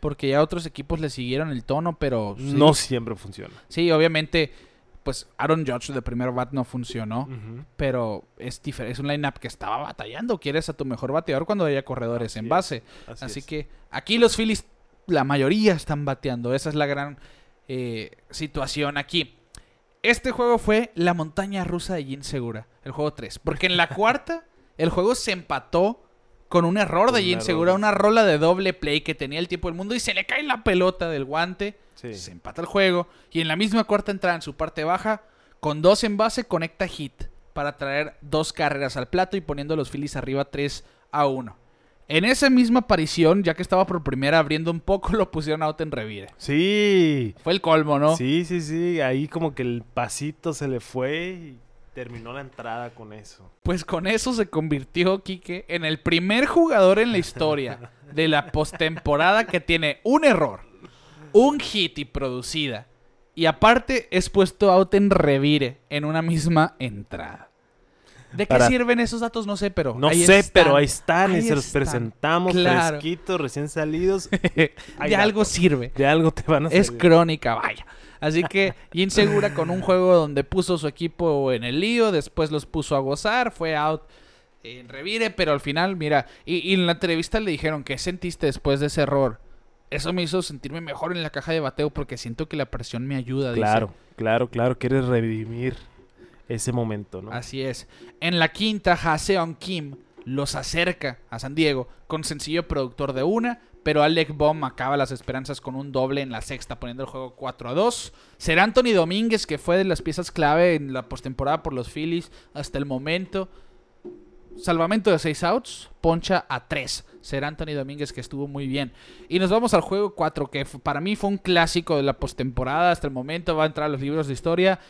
Porque ya otros equipos le siguieron el tono, pero sí, No siempre funciona. sí, obviamente, pues Aaron Judge de primer bat no funcionó. Pero es diferente, es un lineup que estaba batallando. Quieres a tu mejor bateador cuando haya corredores Así en es. base. Así, Así es. que aquí los Phillies, la mayoría están bateando. Esa es la gran eh, situación aquí. Este juego fue la montaña rusa de Jin Segura, el juego 3. Porque en la cuarta, el juego se empató con un error de Jin Segura, una rola de doble play que tenía el tiempo del mundo y se le cae la pelota del guante. Sí. Se empata el juego. Y en la misma cuarta entrada, en su parte baja, con dos en base, conecta hit para traer dos carreras al plato y poniendo a los Phillies arriba 3 a 1. En esa misma aparición, ya que estaba por primera abriendo un poco, lo pusieron out en revire. Sí. Fue el colmo, ¿no? Sí, sí, sí. Ahí como que el pasito se le fue y terminó la entrada con eso. Pues con eso se convirtió Quique en el primer jugador en la historia de la postemporada que tiene un error, un hit y producida. Y aparte es puesto out en revire en una misma entrada. ¿De qué Para- sirven esos datos? No sé, pero. No ahí sé, están. pero ahí están y se los presentamos Claro. fresquitos, recién salidos. De algo sirve. De algo te van a Es servir. crónica, vaya. Así que insegura con un juego donde puso su equipo en el lío, después los puso a gozar, fue out en revire, pero al final, mira, y, y en la entrevista le dijeron, ¿qué sentiste después de ese error? Eso me hizo sentirme mejor en la caja de bateo porque siento que la presión me ayuda. dice. Claro, claro, claro. Quieres redimir ese momento, ¿no? Así es. En la quinta, Haseon Kim los acerca a San Diego con sencillo productor de una, pero Alec Baum acaba las esperanzas con un doble en la sexta, poniendo el juego 4 a 2. Será Anthony Domínguez, que fue de las piezas clave en la postemporada por los Phillies hasta el momento. Salvamento de 6 outs, poncha a 3. Será Anthony Domínguez que estuvo muy bien. Y nos vamos al juego 4, que para mí fue un clásico de la postemporada hasta el momento. Va a entrar a los libros de historia.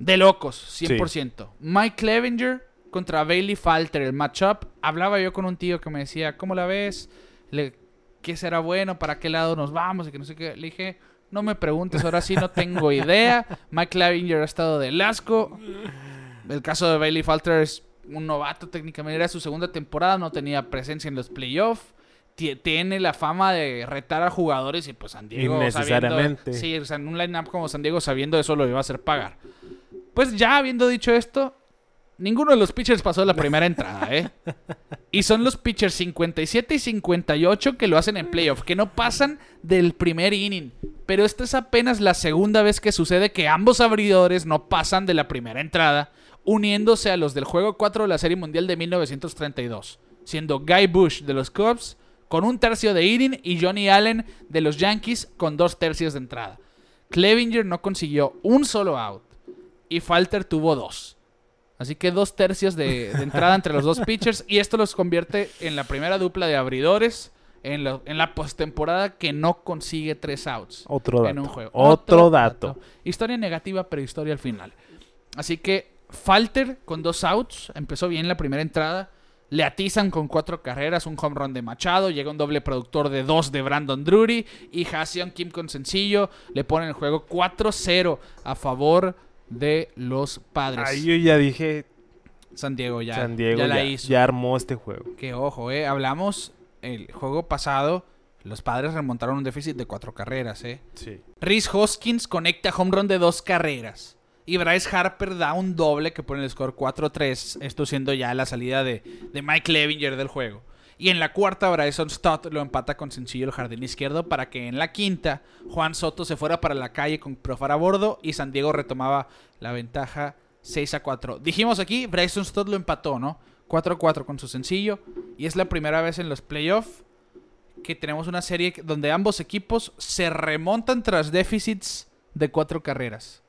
De locos, 100%. Mike Clevenger contra Bailey Falter, el matchup. Hablaba yo con un tío que me decía, ¿cómo la ves? Le, ¿Qué será bueno? ¿Para qué lado nos vamos? Y que no sé qué. Le dije, no me preguntes, ahora sí no tengo idea. Mike Clevenger ha estado de lasco. El caso de Bailey Falter es un novato técnicamente. Era su segunda temporada, no tenía presencia en los playoffs. Tiene la fama de retar a jugadores y pues San Diego Innecesariamente. sí, o sea, en un lineup como San Diego sabiendo eso lo iba a hacer pagar. Pues ya habiendo dicho esto, ninguno de los pitchers pasó la primera entrada, ¿eh? Y son los pitchers 57 y 58 que lo hacen en playoff, que no pasan del primer inning. Pero esta es apenas la segunda vez que sucede que ambos abridores no pasan de la primera entrada, uniéndose a los del juego 4 de la Serie Mundial de 1932, siendo Guy Bush de los Cubs con un tercio de inning y Johnny Allen de los Yankees con dos tercios de entrada. Clevinger no consiguió un solo out y Falter tuvo dos. Así que dos tercios de, de entrada entre los dos pitchers y esto los convierte en la primera dupla de abridores en, lo- en la postemporada que no consigue tres outs Otro dato. en un juego. Otro, dato. Historia negativa, pero historia al final. Así que Falter con dos outs, empezó bien la primera entrada. Le atizan con cuatro carreras, un home run de Machado, llega un doble productor de dos de Brandon Drury y Haseon Kim con sencillo le ponen el juego 4-0 a favor de los padres. Ahí yo ya dije, San Diego ya, San Diego ya ya, la hizo. ya armó este juego. Que ojo, eh, hablamos el juego pasado, los padres remontaron un déficit de cuatro carreras, eh. Sí. Rhys Hoskins conecta home run de dos carreras. Y Bryce Harper da un doble que pone el score 4-3. Esto siendo ya la salida de, de Mike Levinger del juego. Y en la cuarta, Bryson Stott lo empata con sencillo el jardín izquierdo para que en la quinta Juan Soto se fuera para la calle con Profar a bordo y San Diego retomaba la ventaja 6 a 4. Dijimos aquí, Bryson Stott lo empató, ¿no? 4 a 4 con su sencillo. Y es la primera vez en los playoffs que tenemos una serie donde ambos equipos se remontan tras déficits de cuatro carreras.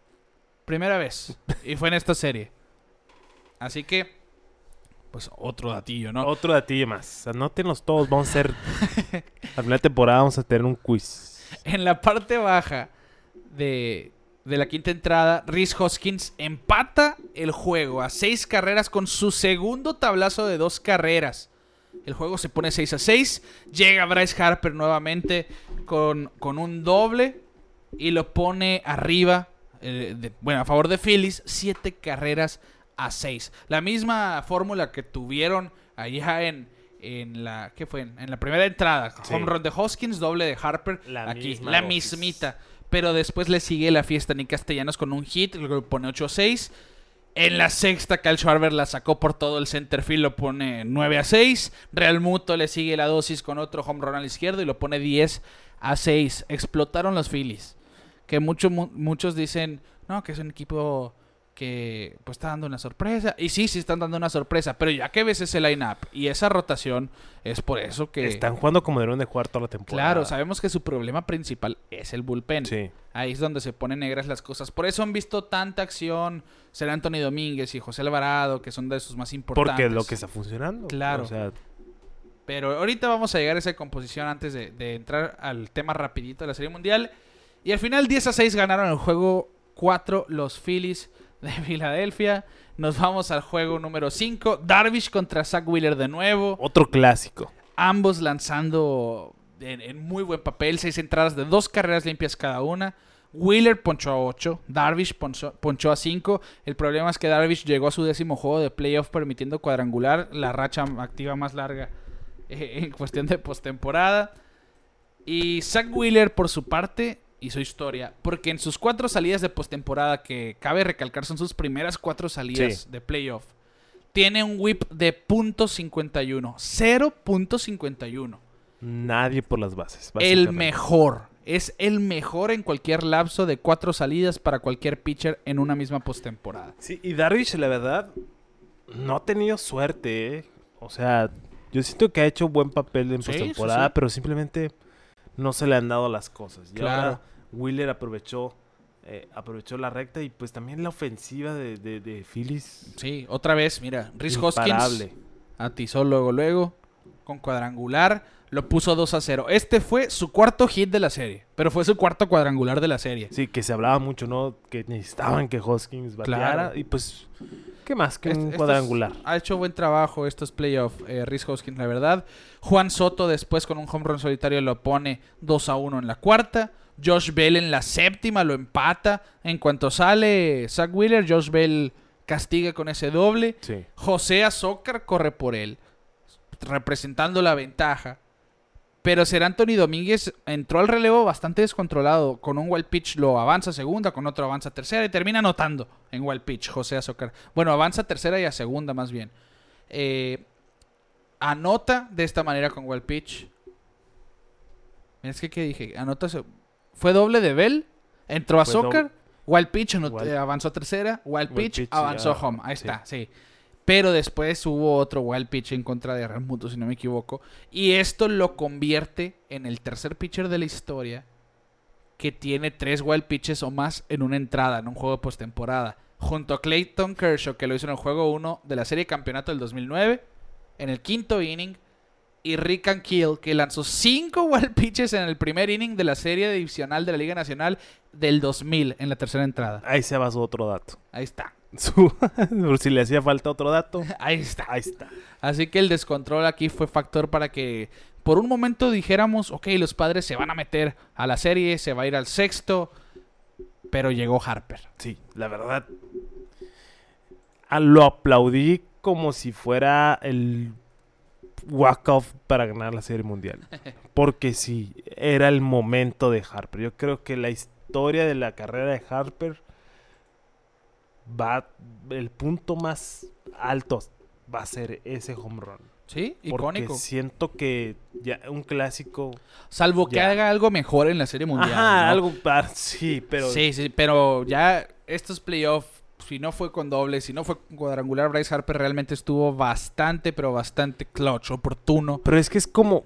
Primera vez. Y fue en esta serie. Así que, pues otro datillo, ¿no? Otro datillo más. Anótenlos todos. Vamos a hacer. Final de temporada vamos a tener un quiz. En la parte baja de, de la quinta entrada, Rhys Hoskins empata el juego a seis carreras con su segundo tablazo de dos carreras. El juego se pone 6 a 6. Llega Bryce Harper nuevamente con, con un doble y lo pone arriba. eh, de- bueno, a favor de Phillies, siete carreras a 6. La misma fórmula que tuvieron allá en, en la. ¿Qué fue? En la primera entrada. Sí. Home run de Hoskins, doble de Harper. La aquí, misma la mismita. Pero después le sigue la fiesta Nick Castellanos con un hit, lo pone 8 a 6. En la sexta, Kyle Schwarber la sacó por todo el center field, lo pone 9 a 6. Real Muto le sigue la dosis con otro home run al izquierdo y lo pone 10 a 6. Explotaron los Phillies. Que mucho- mu- muchos dicen, no, que es un equipo que pues está dando una sorpresa. Y sí, sí están dando una sorpresa, pero ya que ves ese line-up y esa rotación, es por eso que... Están jugando como debieron de jugar toda la temporada. Claro, sabemos que su problema principal es el bullpen. Sí. Ahí es donde se ponen negras las cosas. Por eso han visto tanta acción. Será Anthony Domínguez y José Alvarado, que son de sus más importantes. Porque es lo que está funcionando. Claro. O sea, Pero ahorita vamos a llegar a esa composición antes de, de entrar al tema rapidito de la Serie Mundial. Y al final 10 a 6 ganaron el juego 4 los Phillies de Filadelfia. Nos vamos al juego número 5. Darvish contra Zach Wheeler de nuevo. otro clásico. Ambos lanzando en, en muy buen papel. Seis entradas de dos carreras limpias cada una. Wheeler ponchó a 8. Darvish ponchó, ponchó a 5. El problema es que Darvish llegó a su décimo juego de playoff permitiendo cuadrangular. La racha activa más larga eh, en cuestión de postemporada. Y Zach Wheeler, por su parte, hizo historia. Porque en sus cuatro salidas de postemporada, que cabe recalcar son sus primeras cuatro salidas Sí. de playoff, tiene un whip de .51. 0.51. Nadie por las bases. El mejor. es el mejor en cualquier lapso de cuatro salidas para cualquier pitcher en una misma postemporada. Sí, y Darvish, la verdad, no ha tenido suerte, ¿eh? O sea, yo siento que ha hecho buen papel en Sí, postemporada, sí. pero simplemente no se le han dado las cosas. Y Claro. ahora Wheeler aprovechó, eh, aprovechó la recta y pues también la ofensiva de, de, de Phillies. Sí, otra vez, mira, Rhys Hoskins atizó luego, luego, con cuadrangular, lo puso 2 a 0. Este fue su cuarto hit de la serie, pero fue su cuarto cuadrangular de la serie. Sí, que se hablaba mucho, ¿no? Que necesitaban que Hoskins bateara. Claro. Y pues, ¿qué más que un estos- cuadrangular? Ha hecho buen trabajo estos playoffs, eh, Rhys Hoskins, la verdad. Juan Soto después con un home run solitario lo pone 2 a 1 en la cuarta. Josh Bell en la séptima lo empata. En cuanto sale Zach Wheeler, Josh Bell castiga con ese doble. Sí. José Azócar corre por él, representando la ventaja. Pero Ser Anthony Domínguez entró al relevo bastante descontrolado. Con un wild pitch lo avanza a segunda, con otro avanza a tercera y termina anotando en wild pitch José Azócar. Bueno, avanza a tercera y a segunda más bien. Eh, anota de esta manera con wild pitch. Es que, ¿qué dije? Anota. Fue doble de Bell, entró a doble. wild pitch Wild- eh, avanzó a tercera, wild Wild pitch, avanzó home. Ahí sí. está, sí. Pero después hubo otro wild pitch en contra de Ramuto, si no me equivoco. Y esto lo convierte en el tercer pitcher de la historia que tiene tres wild pitches o más en una entrada, en un juego de postemporada. Junto a Clayton Kershaw, que lo hizo en el juego 1 de la serie de campeonato del 2009, en el quinto inning. Y Rick Ankiel, que lanzó cinco wild pitches en el primer inning de la serie divisional de la Liga Nacional del 2000, en la tercera entrada. Ahí se basó otro dato. Ahí está. Su- por si le hacía falta otro dato. Ahí está. Ahí está. Así que el descontrol aquí fue factor para que por un momento dijéramos, ok, los padres se van a meter a la serie, se va a ir al sexto, pero llegó Harper. Sí, la verdad. Lo aplaudí como si fuera el walk-off para ganar la Serie Mundial. Porque sí, era el momento de Harper. Yo creo que la historia de la carrera de Harper va. El punto más alto va a ser ese home run. ¿Sí? Porque Icónico. siento que ya un clásico. Salvo que ya. haga algo mejor en la serie mundial. Ajá, ¿no? algo. par- Sí, pero. Sí, sí, pero ya estos playoffs, si no fue con doble, si no fue con cuadrangular, Bryce Harper realmente estuvo bastante, pero bastante clutch, oportuno. Pero es que es como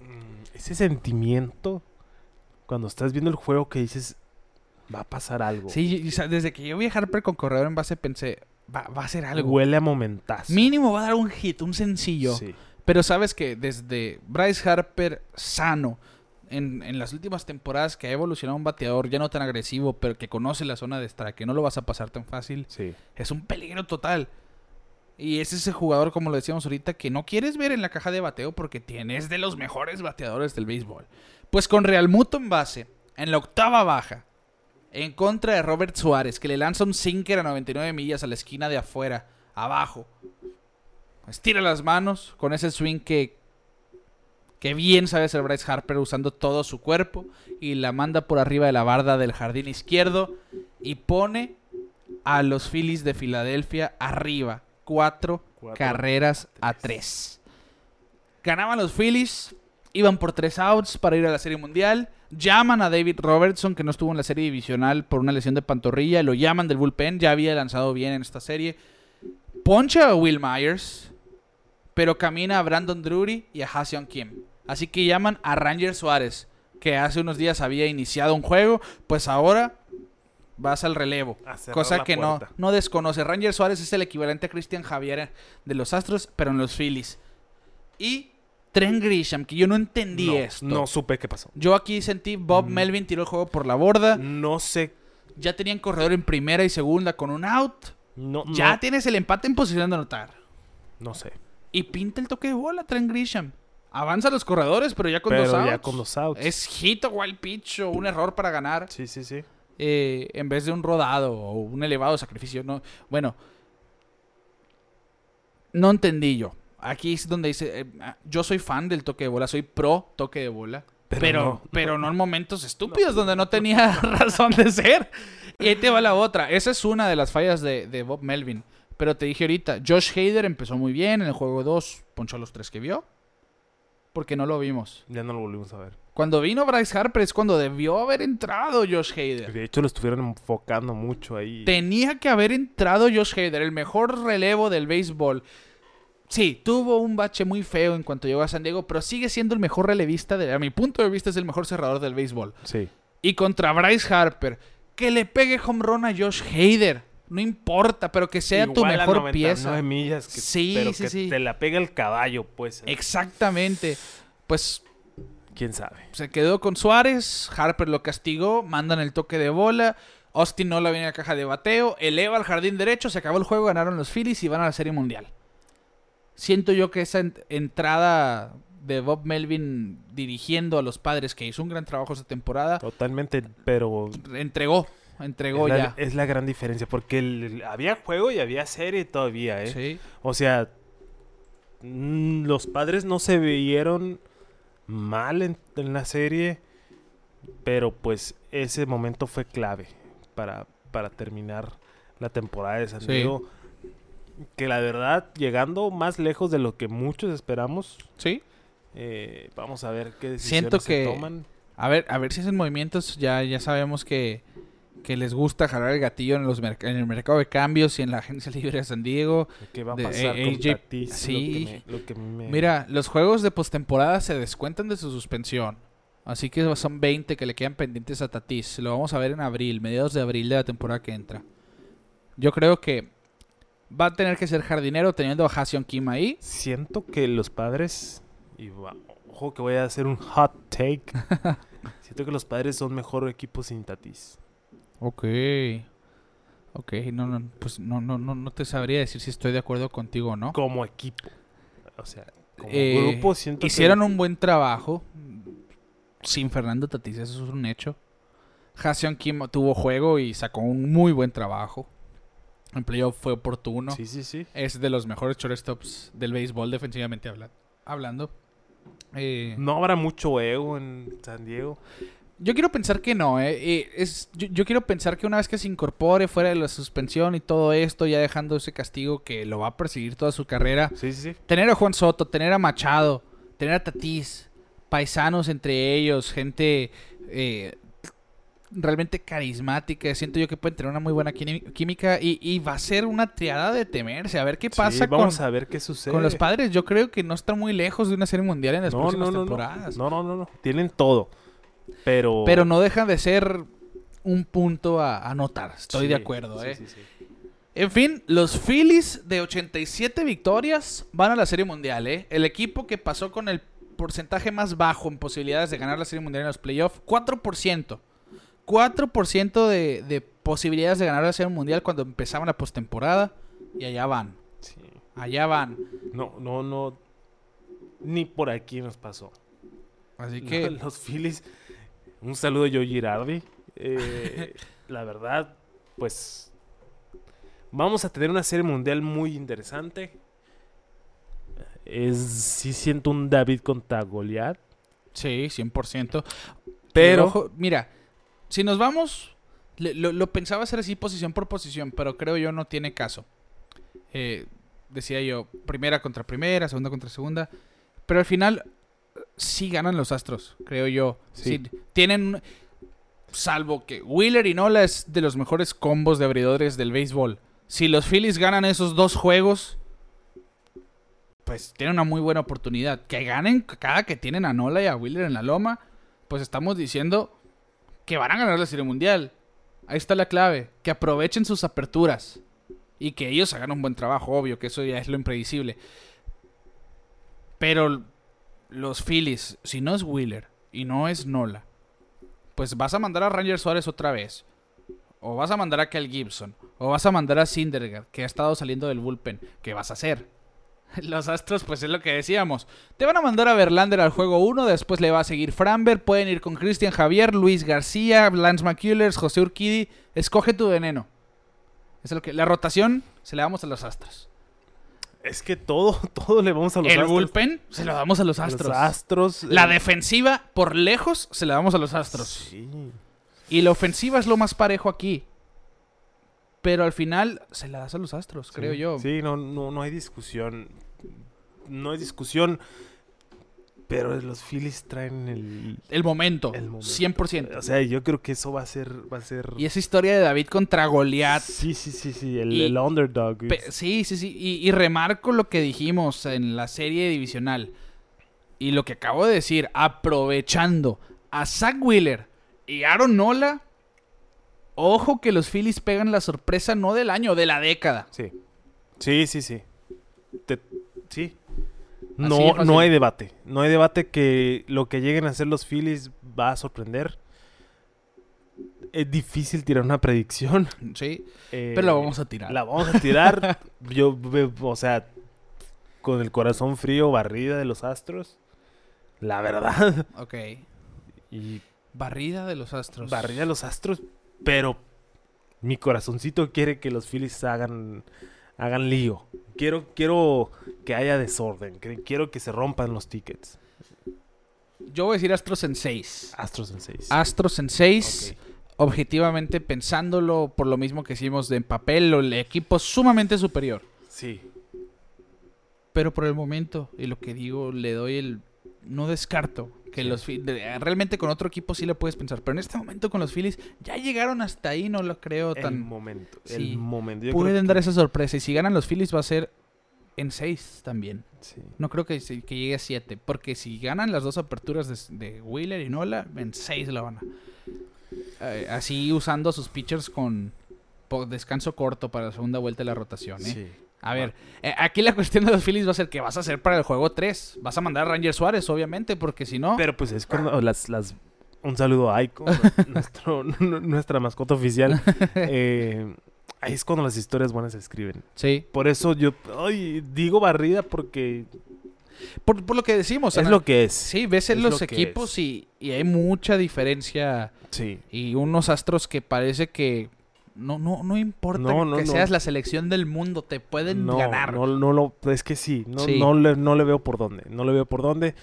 mm, ese sentimiento cuando estás viendo el juego que dices va a pasar algo. Sí, o sea, desde que yo vi a Harper con corredor en base pensé, va, va a hacer algo. Huele a momentazo. Mínimo va a dar un hit, un sencillo. Sí. Pero sabes que desde Bryce Harper sano, en, en las últimas temporadas que ha evolucionado un bateador ya no tan agresivo, pero que conoce la zona de strike, que no lo vas a pasar tan fácil, Sí. es un peligro total. Y es ese jugador, como lo decíamos ahorita, que no quieres ver en la caja de bateo porque tienes de los mejores bateadores del béisbol. Pues con Real Muto en base, en la octava baja, en contra de Robert Suárez, que le lanza un sinker a 99 millas a la esquina de afuera, abajo. Estira las manos con ese swing que, que bien sabe hacer Bryce Harper usando todo su cuerpo y la manda por arriba de la barda del jardín izquierdo y pone a los Phillies de Filadelfia arriba. Cuatro, Cuatro, carreras a tres. Ganaban los Phillies, iban por tres outs para ir a la Serie Mundial. Llaman a David Robertson, que no estuvo en la serie divisional por una lesión de pantorrilla. Lo llaman del bullpen, ya había lanzado bien en esta serie. Poncha a Will Myers, pero camina a Brandon Drury y a Haseon Kim. Así que llaman a Ranger Suárez, que hace unos días había iniciado un juego, pues ahora vas al relevo. Cosa que no, puerta. no desconoce. Ranger Suárez es el equivalente a Christian Javier de los Astros, pero en los Phillies. Y Trent Grisham, que yo no entendí no, esto. no supe qué pasó. Yo aquí sentí Bob Mm. Melvin tiró el juego por la borda. No sé. Ya tenían corredor en primera y segunda con un out. No, Ya no, tienes el empate en posición de anotar. no sé. Y pinta el toque de bola, Trent Grisham. Avanza los corredores, pero ya con dos outs. ya con los outs. Es hit o wild pitch o un error para ganar. Sí, sí, sí. eh, en vez de un rodado o un elevado sacrificio. No, bueno, no entendí yo. Aquí es donde dice, eh, ah, yo soy fan del toque de bola, soy pro toque de bola. Pero Pero, no. pero no en momentos estúpidos donde no tenía razón de ser. Y ahí te va la otra. Esa es una de las fallas de, de Bob Melvin. Pero te dije ahorita, Josh Hader empezó muy bien en el juego 2, ponchó los tres que vio. porque no lo vimos. Ya no lo volvimos a ver. Cuando vino Bryce Harper es cuando debió haber entrado Josh Hader. De hecho, lo estuvieron enfocando mucho ahí. Tenía que haber entrado Josh Hader, el mejor relevo del béisbol. Sí, tuvo un bache muy feo en cuanto llegó a San Diego, pero sigue siendo el mejor relevista. De, a mi punto de vista, es el mejor cerrador del béisbol. Sí. Y contra Bryce Harper, que le pegue home run a Josh Hader. No importa, pero que sea tu Igual a mejor 99 pieza. millas que- Sí, pero sí, que sí. te la pega el caballo, pues. Exactamente. Pues ¿Quién sabe? se quedó con Suárez, Harper lo castigó, mandan el toque de bola, Austin no la viene a la caja de bateo, eleva al jardín derecho, se acabó el juego, ganaron los Phillies y van a la Serie Mundial. Siento yo que esa en- entrada de Bob Melvin dirigiendo a los padres, que hizo un gran trabajo esta temporada, Totalmente, pero entregó, entregó es, ya. la, es la gran diferencia. Porque el- había juego y había serie todavía, ¿eh? Sí. O sea, mm, los padres no se vieron mal en, en la serie, pero pues ese momento fue clave para, para terminar la temporada de San Sí. Que la verdad, llegando más lejos de lo que muchos esperamos, Sí. eh, vamos a ver qué decisiones Siento se que- toman. A ver, a ver si hacen movimientos. Ya, ya sabemos que, que les gusta jalar el gatillo en, los merc- en el mercado de cambios y en la agencia libre de San Diego. ¿Qué va a de pasar con Tatis? Lo sí. que me- lo que me- Mira, los juegos de postemporada se descuentan de su suspensión. Así que son 20 que le quedan pendientes a Tatis. Lo vamos a ver en abril, mediados de abril de la temporada que entra. Yo creo que va a tener que ser jardinero teniendo a Hassion Kim ahí. Siento que los padres, y va- ojo que voy a hacer un hot take, siento que los padres son mejor equipo sin Tatis. Ok. Ok, no, no, pues no, no, no, no te sabría decir si estoy de acuerdo contigo o no. Como equipo. O sea, como Eh, grupo siento Hicieron que... un buen trabajo sin Fernando Tatis, eso es un hecho. Hassion Kim tuvo juego y sacó un muy buen trabajo. En playoff fue oportuno. Sí, sí, sí. Es de los mejores shortstops del béisbol defensivamente habla- hablando. Eh, No habrá mucho ego en San Diego. yo quiero pensar que no, eh. Eh, es, yo, yo quiero pensar que una vez que se incorpore fuera de la suspensión y todo esto, ya dejando ese castigo que lo va a perseguir toda su carrera, Sí, sí, sí. tener a Juan Soto, tener a Machado, tener a Tatís, paisanos entre ellos, gente eh, realmente carismática. Siento yo que pueden tener una muy buena química y, y va a ser una triada de temerse. A ver qué pasa Sí, con, vamos a ver qué sucede. con los padres. Yo creo que no están muy lejos de una serie mundial en las no, próximas no, no, no. temporadas. No, no, no, no. Tienen todo. Pero... Pero no dejan de ser un punto a anotar. Estoy Sí, de acuerdo, sí, ¿eh? En fin, los Phillies de 87 victorias van a la Serie Mundial, ¿eh? El equipo que pasó con el porcentaje más bajo en posibilidades de ganar la Serie Mundial en los playoffs, 4%. 4% de, de posibilidades de ganar la Serie Mundial cuando empezaban la postemporada. Y allá van, Sí. allá van. No, no, no. Ni por aquí nos pasó. Así que, los Phillies. Un saludo a Joe Girardi. Eh, la verdad, pues. Vamos a tener una serie mundial muy interesante. Es. Sí, siento un David contra Goliath. sí, 100%. Pero. Ojo, mira, si nos vamos, lo, lo pensaba hacer así posición por posición, pero creo yo no tiene caso. Eh, decía yo, primera contra primera, segunda contra segunda, pero al final sí ganan los Astros, creo yo. Sí. Sí, tienen, salvo que Wheeler y Nola es de los mejores combos de abridores del béisbol. Si los Phillies ganan esos dos juegos, pues tienen una muy buena oportunidad. Que ganen cada que tienen a Nola y a Wheeler en la loma, pues estamos diciendo que van a ganar la Serie Mundial. Ahí está la clave. Que aprovechen sus aperturas. Y que ellos hagan un buen trabajo, obvio, que eso ya es lo impredecible. Pero los Phillies, si no es Wheeler y no es Nola, pues vas a mandar a Ranger Suárez otra vez. O vas a mandar a Kel Gibson. O vas a mandar a Syndergaard, que ha estado saliendo del bullpen. ¿Qué vas a hacer? Los Astros, pues es lo que decíamos. Te van a mandar a Verlander al juego 1, después le va a seguir Framber, pueden ir con Cristian Javier, Luis García, Lance McCullers, José Urquidi. Escoge tu veneno. Es lo que la rotación se la damos a los Astros. Es que todo, todo le vamos a los El Astros. bullpen se lo damos a los A los Astros. Astros. La eh, defensiva, por lejos, se la damos a los Astros. Sí. Y la ofensiva es lo más parejo aquí. Pero al final se la das a los Astros, creo Sí, yo. Sí, no, no, no hay discusión. No hay discusión. Pero los Phillies traen el... El momento, El momento. 100%. O sea, yo creo que eso va a ser... Va a ser... Y esa historia de David contra Goliat. Sí, sí, sí, sí. El, Y- el underdog. Sí, sí, sí. Y, y remarco lo que dijimos en la serie divisional. Y lo que acabo de decir, aprovechando a Zach Wheeler y Aaron Nola. Ojo que los Phillies pegan la sorpresa no del año, de la década. Sí. Sí, sí, sí. Te- Sí. No, no hay debate. No hay debate que lo que lleguen a hacer los Phillies va a sorprender. Es difícil tirar una predicción. Sí, eh, pero la vamos a tirar. La vamos a tirar. Yo, o sea, con el corazón frío, barrida de los Astros. La verdad. Ok. Y Barrida de los Astros. barrida de los Astros. Pero mi corazoncito quiere que los Phillies hagan, hagan lío. Quiero, quiero que haya desorden. Quiero que se rompan los tickets. Yo voy a decir Astros en 6. Astros en 6. Astros en 6. Objetivamente pensándolo por lo mismo que hicimos de en papel, el equipo sumamente superior. Sí. Pero por el momento, y lo que digo, le doy el... No descarto que Sí. los. Realmente con otro equipo sí le puedes pensar. Pero en este momento con los Phillies ya llegaron hasta ahí, no lo creo El tan... momento. Sí. El momento. Pueden que- dar esa sorpresa. Y si ganan los Phillies va a ser en 6 también. Sí. No creo que, llegue a 7. Porque si ganan las dos aperturas de, de Wheeler y Nola, en 6 la van a. Eh, así usando a sus pitchers con descanso corto para la segunda vuelta de la rotación. ¿eh? Sí. A ver, eh, aquí la cuestión de los Phillies va a ser qué vas a hacer para el juego 3. Vas a mandar a Ranger Suárez, obviamente, porque si no. Pero pues es cuando las, las un saludo a Aiko, nuestro, nuestra mascota oficial. Eh, ahí es cuando las historias buenas se escriben. Sí. Por eso yo ay, digo barrida porque Por, por lo que decimos. es Ana. lo que es. Sí, ves en es los lo equipos y hay mucha diferencia. Sí. Y unos astros que parece que. No, no, no importa No, no, que seas la selección del mundo, te pueden ganar. no, no lo, es que sí, no, Sí. no, le, no le veo por dónde, no le veo por dónde,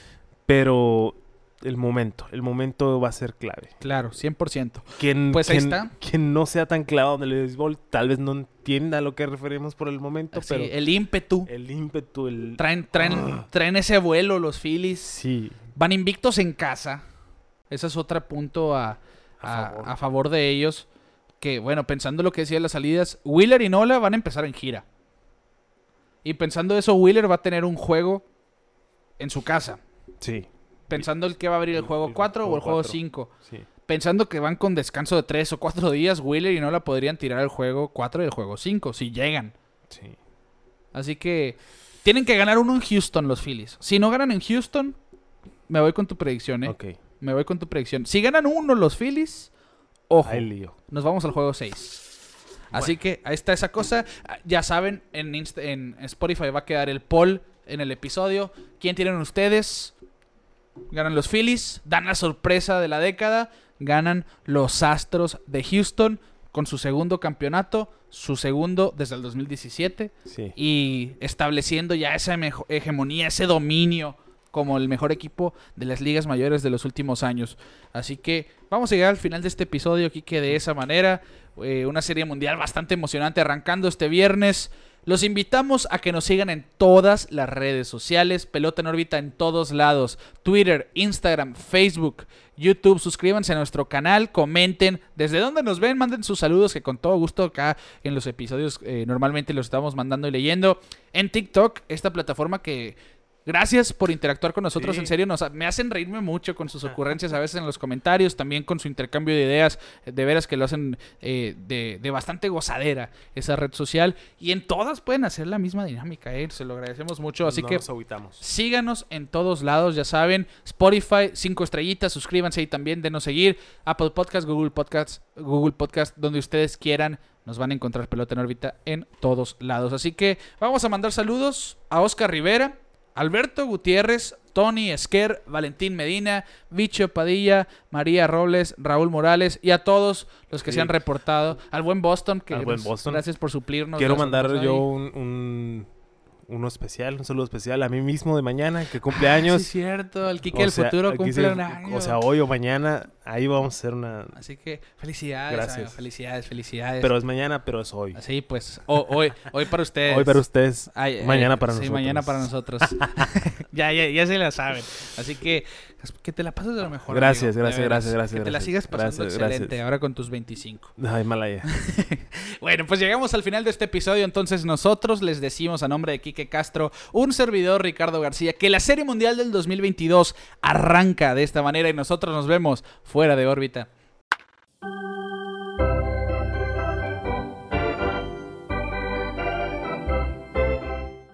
pero el momento, el momento va a ser clave. Claro, 100%. Quien, Pues ahí quien- está. Quien no sea tan clavado en el béisbol, tal vez no entienda a lo que referimos por el momento, Sí, pero el ímpetu. el ímpetu, el... Traen, traen, Ah. traen ese vuelo los Phillies. Sí, Van invictos en casa. Ese es otro punto a, A a- favor. a favor de ellos. Que bueno, pensando lo que decía de las salidas, Wheeler y Nola van a empezar en gira. Y pensando eso, Wheeler va a tener un juego en su casa. sí, Pensando el que va a abrir el juego el 4 o el juego cuatro. 5. sí. Pensando que van con descanso de 3 o 4 días, Wheeler y Nola podrían tirar el juego 4 y el juego 5 si llegan. Sí. Así que tienen que ganar uno en Houston los Phillies. Si no ganan en Houston, me voy con tu predicción, ¿eh? Ok, Me voy con tu predicción. Si ganan uno los Phillies, ojo, hay lío. nos vamos al juego 6. Así que ahí está esa cosa. Ya saben, en, Insta- en Spotify va a quedar el poll en el episodio. ¿Quién tienen ustedes? Ganan los Phillies, dan la sorpresa de la década, ganan los Astros de Houston con su segundo campeonato, su segundo desde el 2017 Sí. y estableciendo ya esa hegemonía, ese dominio como el mejor equipo de las ligas mayores de los últimos años. Así que vamos a llegar al final de este episodio, Kike, de esa manera. Eh, una serie mundial bastante emocionante arrancando este viernes. Los invitamos a que nos sigan en todas las redes sociales, Pelota en órbita en todos lados, Twitter, Instagram, Facebook, YouTube. Suscríbanse a nuestro canal, comenten desde dónde nos ven, manden sus saludos que con todo gusto acá en los episodios eh, normalmente los estamos mandando y leyendo. En TikTok, esta plataforma que Gracias por interactuar con nosotros, Sí. en serio, nos, me hacen reírme mucho con sus ocurrencias a veces en los comentarios, también con su intercambio de ideas, de veras que lo hacen eh, de, de bastante gozadera esa red social. Y en todas pueden hacer la misma dinámica, eh, se lo agradecemos mucho. Así No que nos. Síganos en todos lados, ya saben. Spotify, cinco estrellitas, suscríbanse ahí también, denos seguir. Apple Podcast, Google Podcast, Google Podcast, donde ustedes quieran. Nos van a encontrar pelota en órbita en todos lados. Así que vamos a mandar saludos a Oscar Rivera, Alberto Gutiérrez, Tony Esquer, Valentín Medina, Bicho Padilla, María Robles, Raúl Morales y a todos los que Sí. se han reportado. Al buen Boston, que Al buen Boston. gracias por suplirnos. Quiero mandar yo un, un- uno especial, un saludo especial a mí mismo de mañana, que cumple Ah, años. Sí, es cierto. El Kike del futuro cumple un año. O sea, hoy o mañana. Ahí vamos a hacer una... Así que felicidades, Gracias. amigo, felicidades, felicidades. Pero es mañana, pero es hoy. Sí, pues ho- hoy, hoy para ustedes. Hoy para ustedes, Ay, eh, mañana para sí, nosotros. mañana para nosotros. ya, ya, ya se la saben. Así que que te la pases de lo mejor. Gracias, amigo, gracias, gracias, gracias, Que te la sigas pasando Gracias, excelente gracias. ahora con tus 25. Ay, Malaya. Bueno, pues llegamos al final de este episodio. Entonces, nosotros les decimos a nombre de Quique Castro, un servidor Ricardo García, que la Serie Mundial del 2022 arranca de esta manera y nosotros nos vemos fuera de órbita.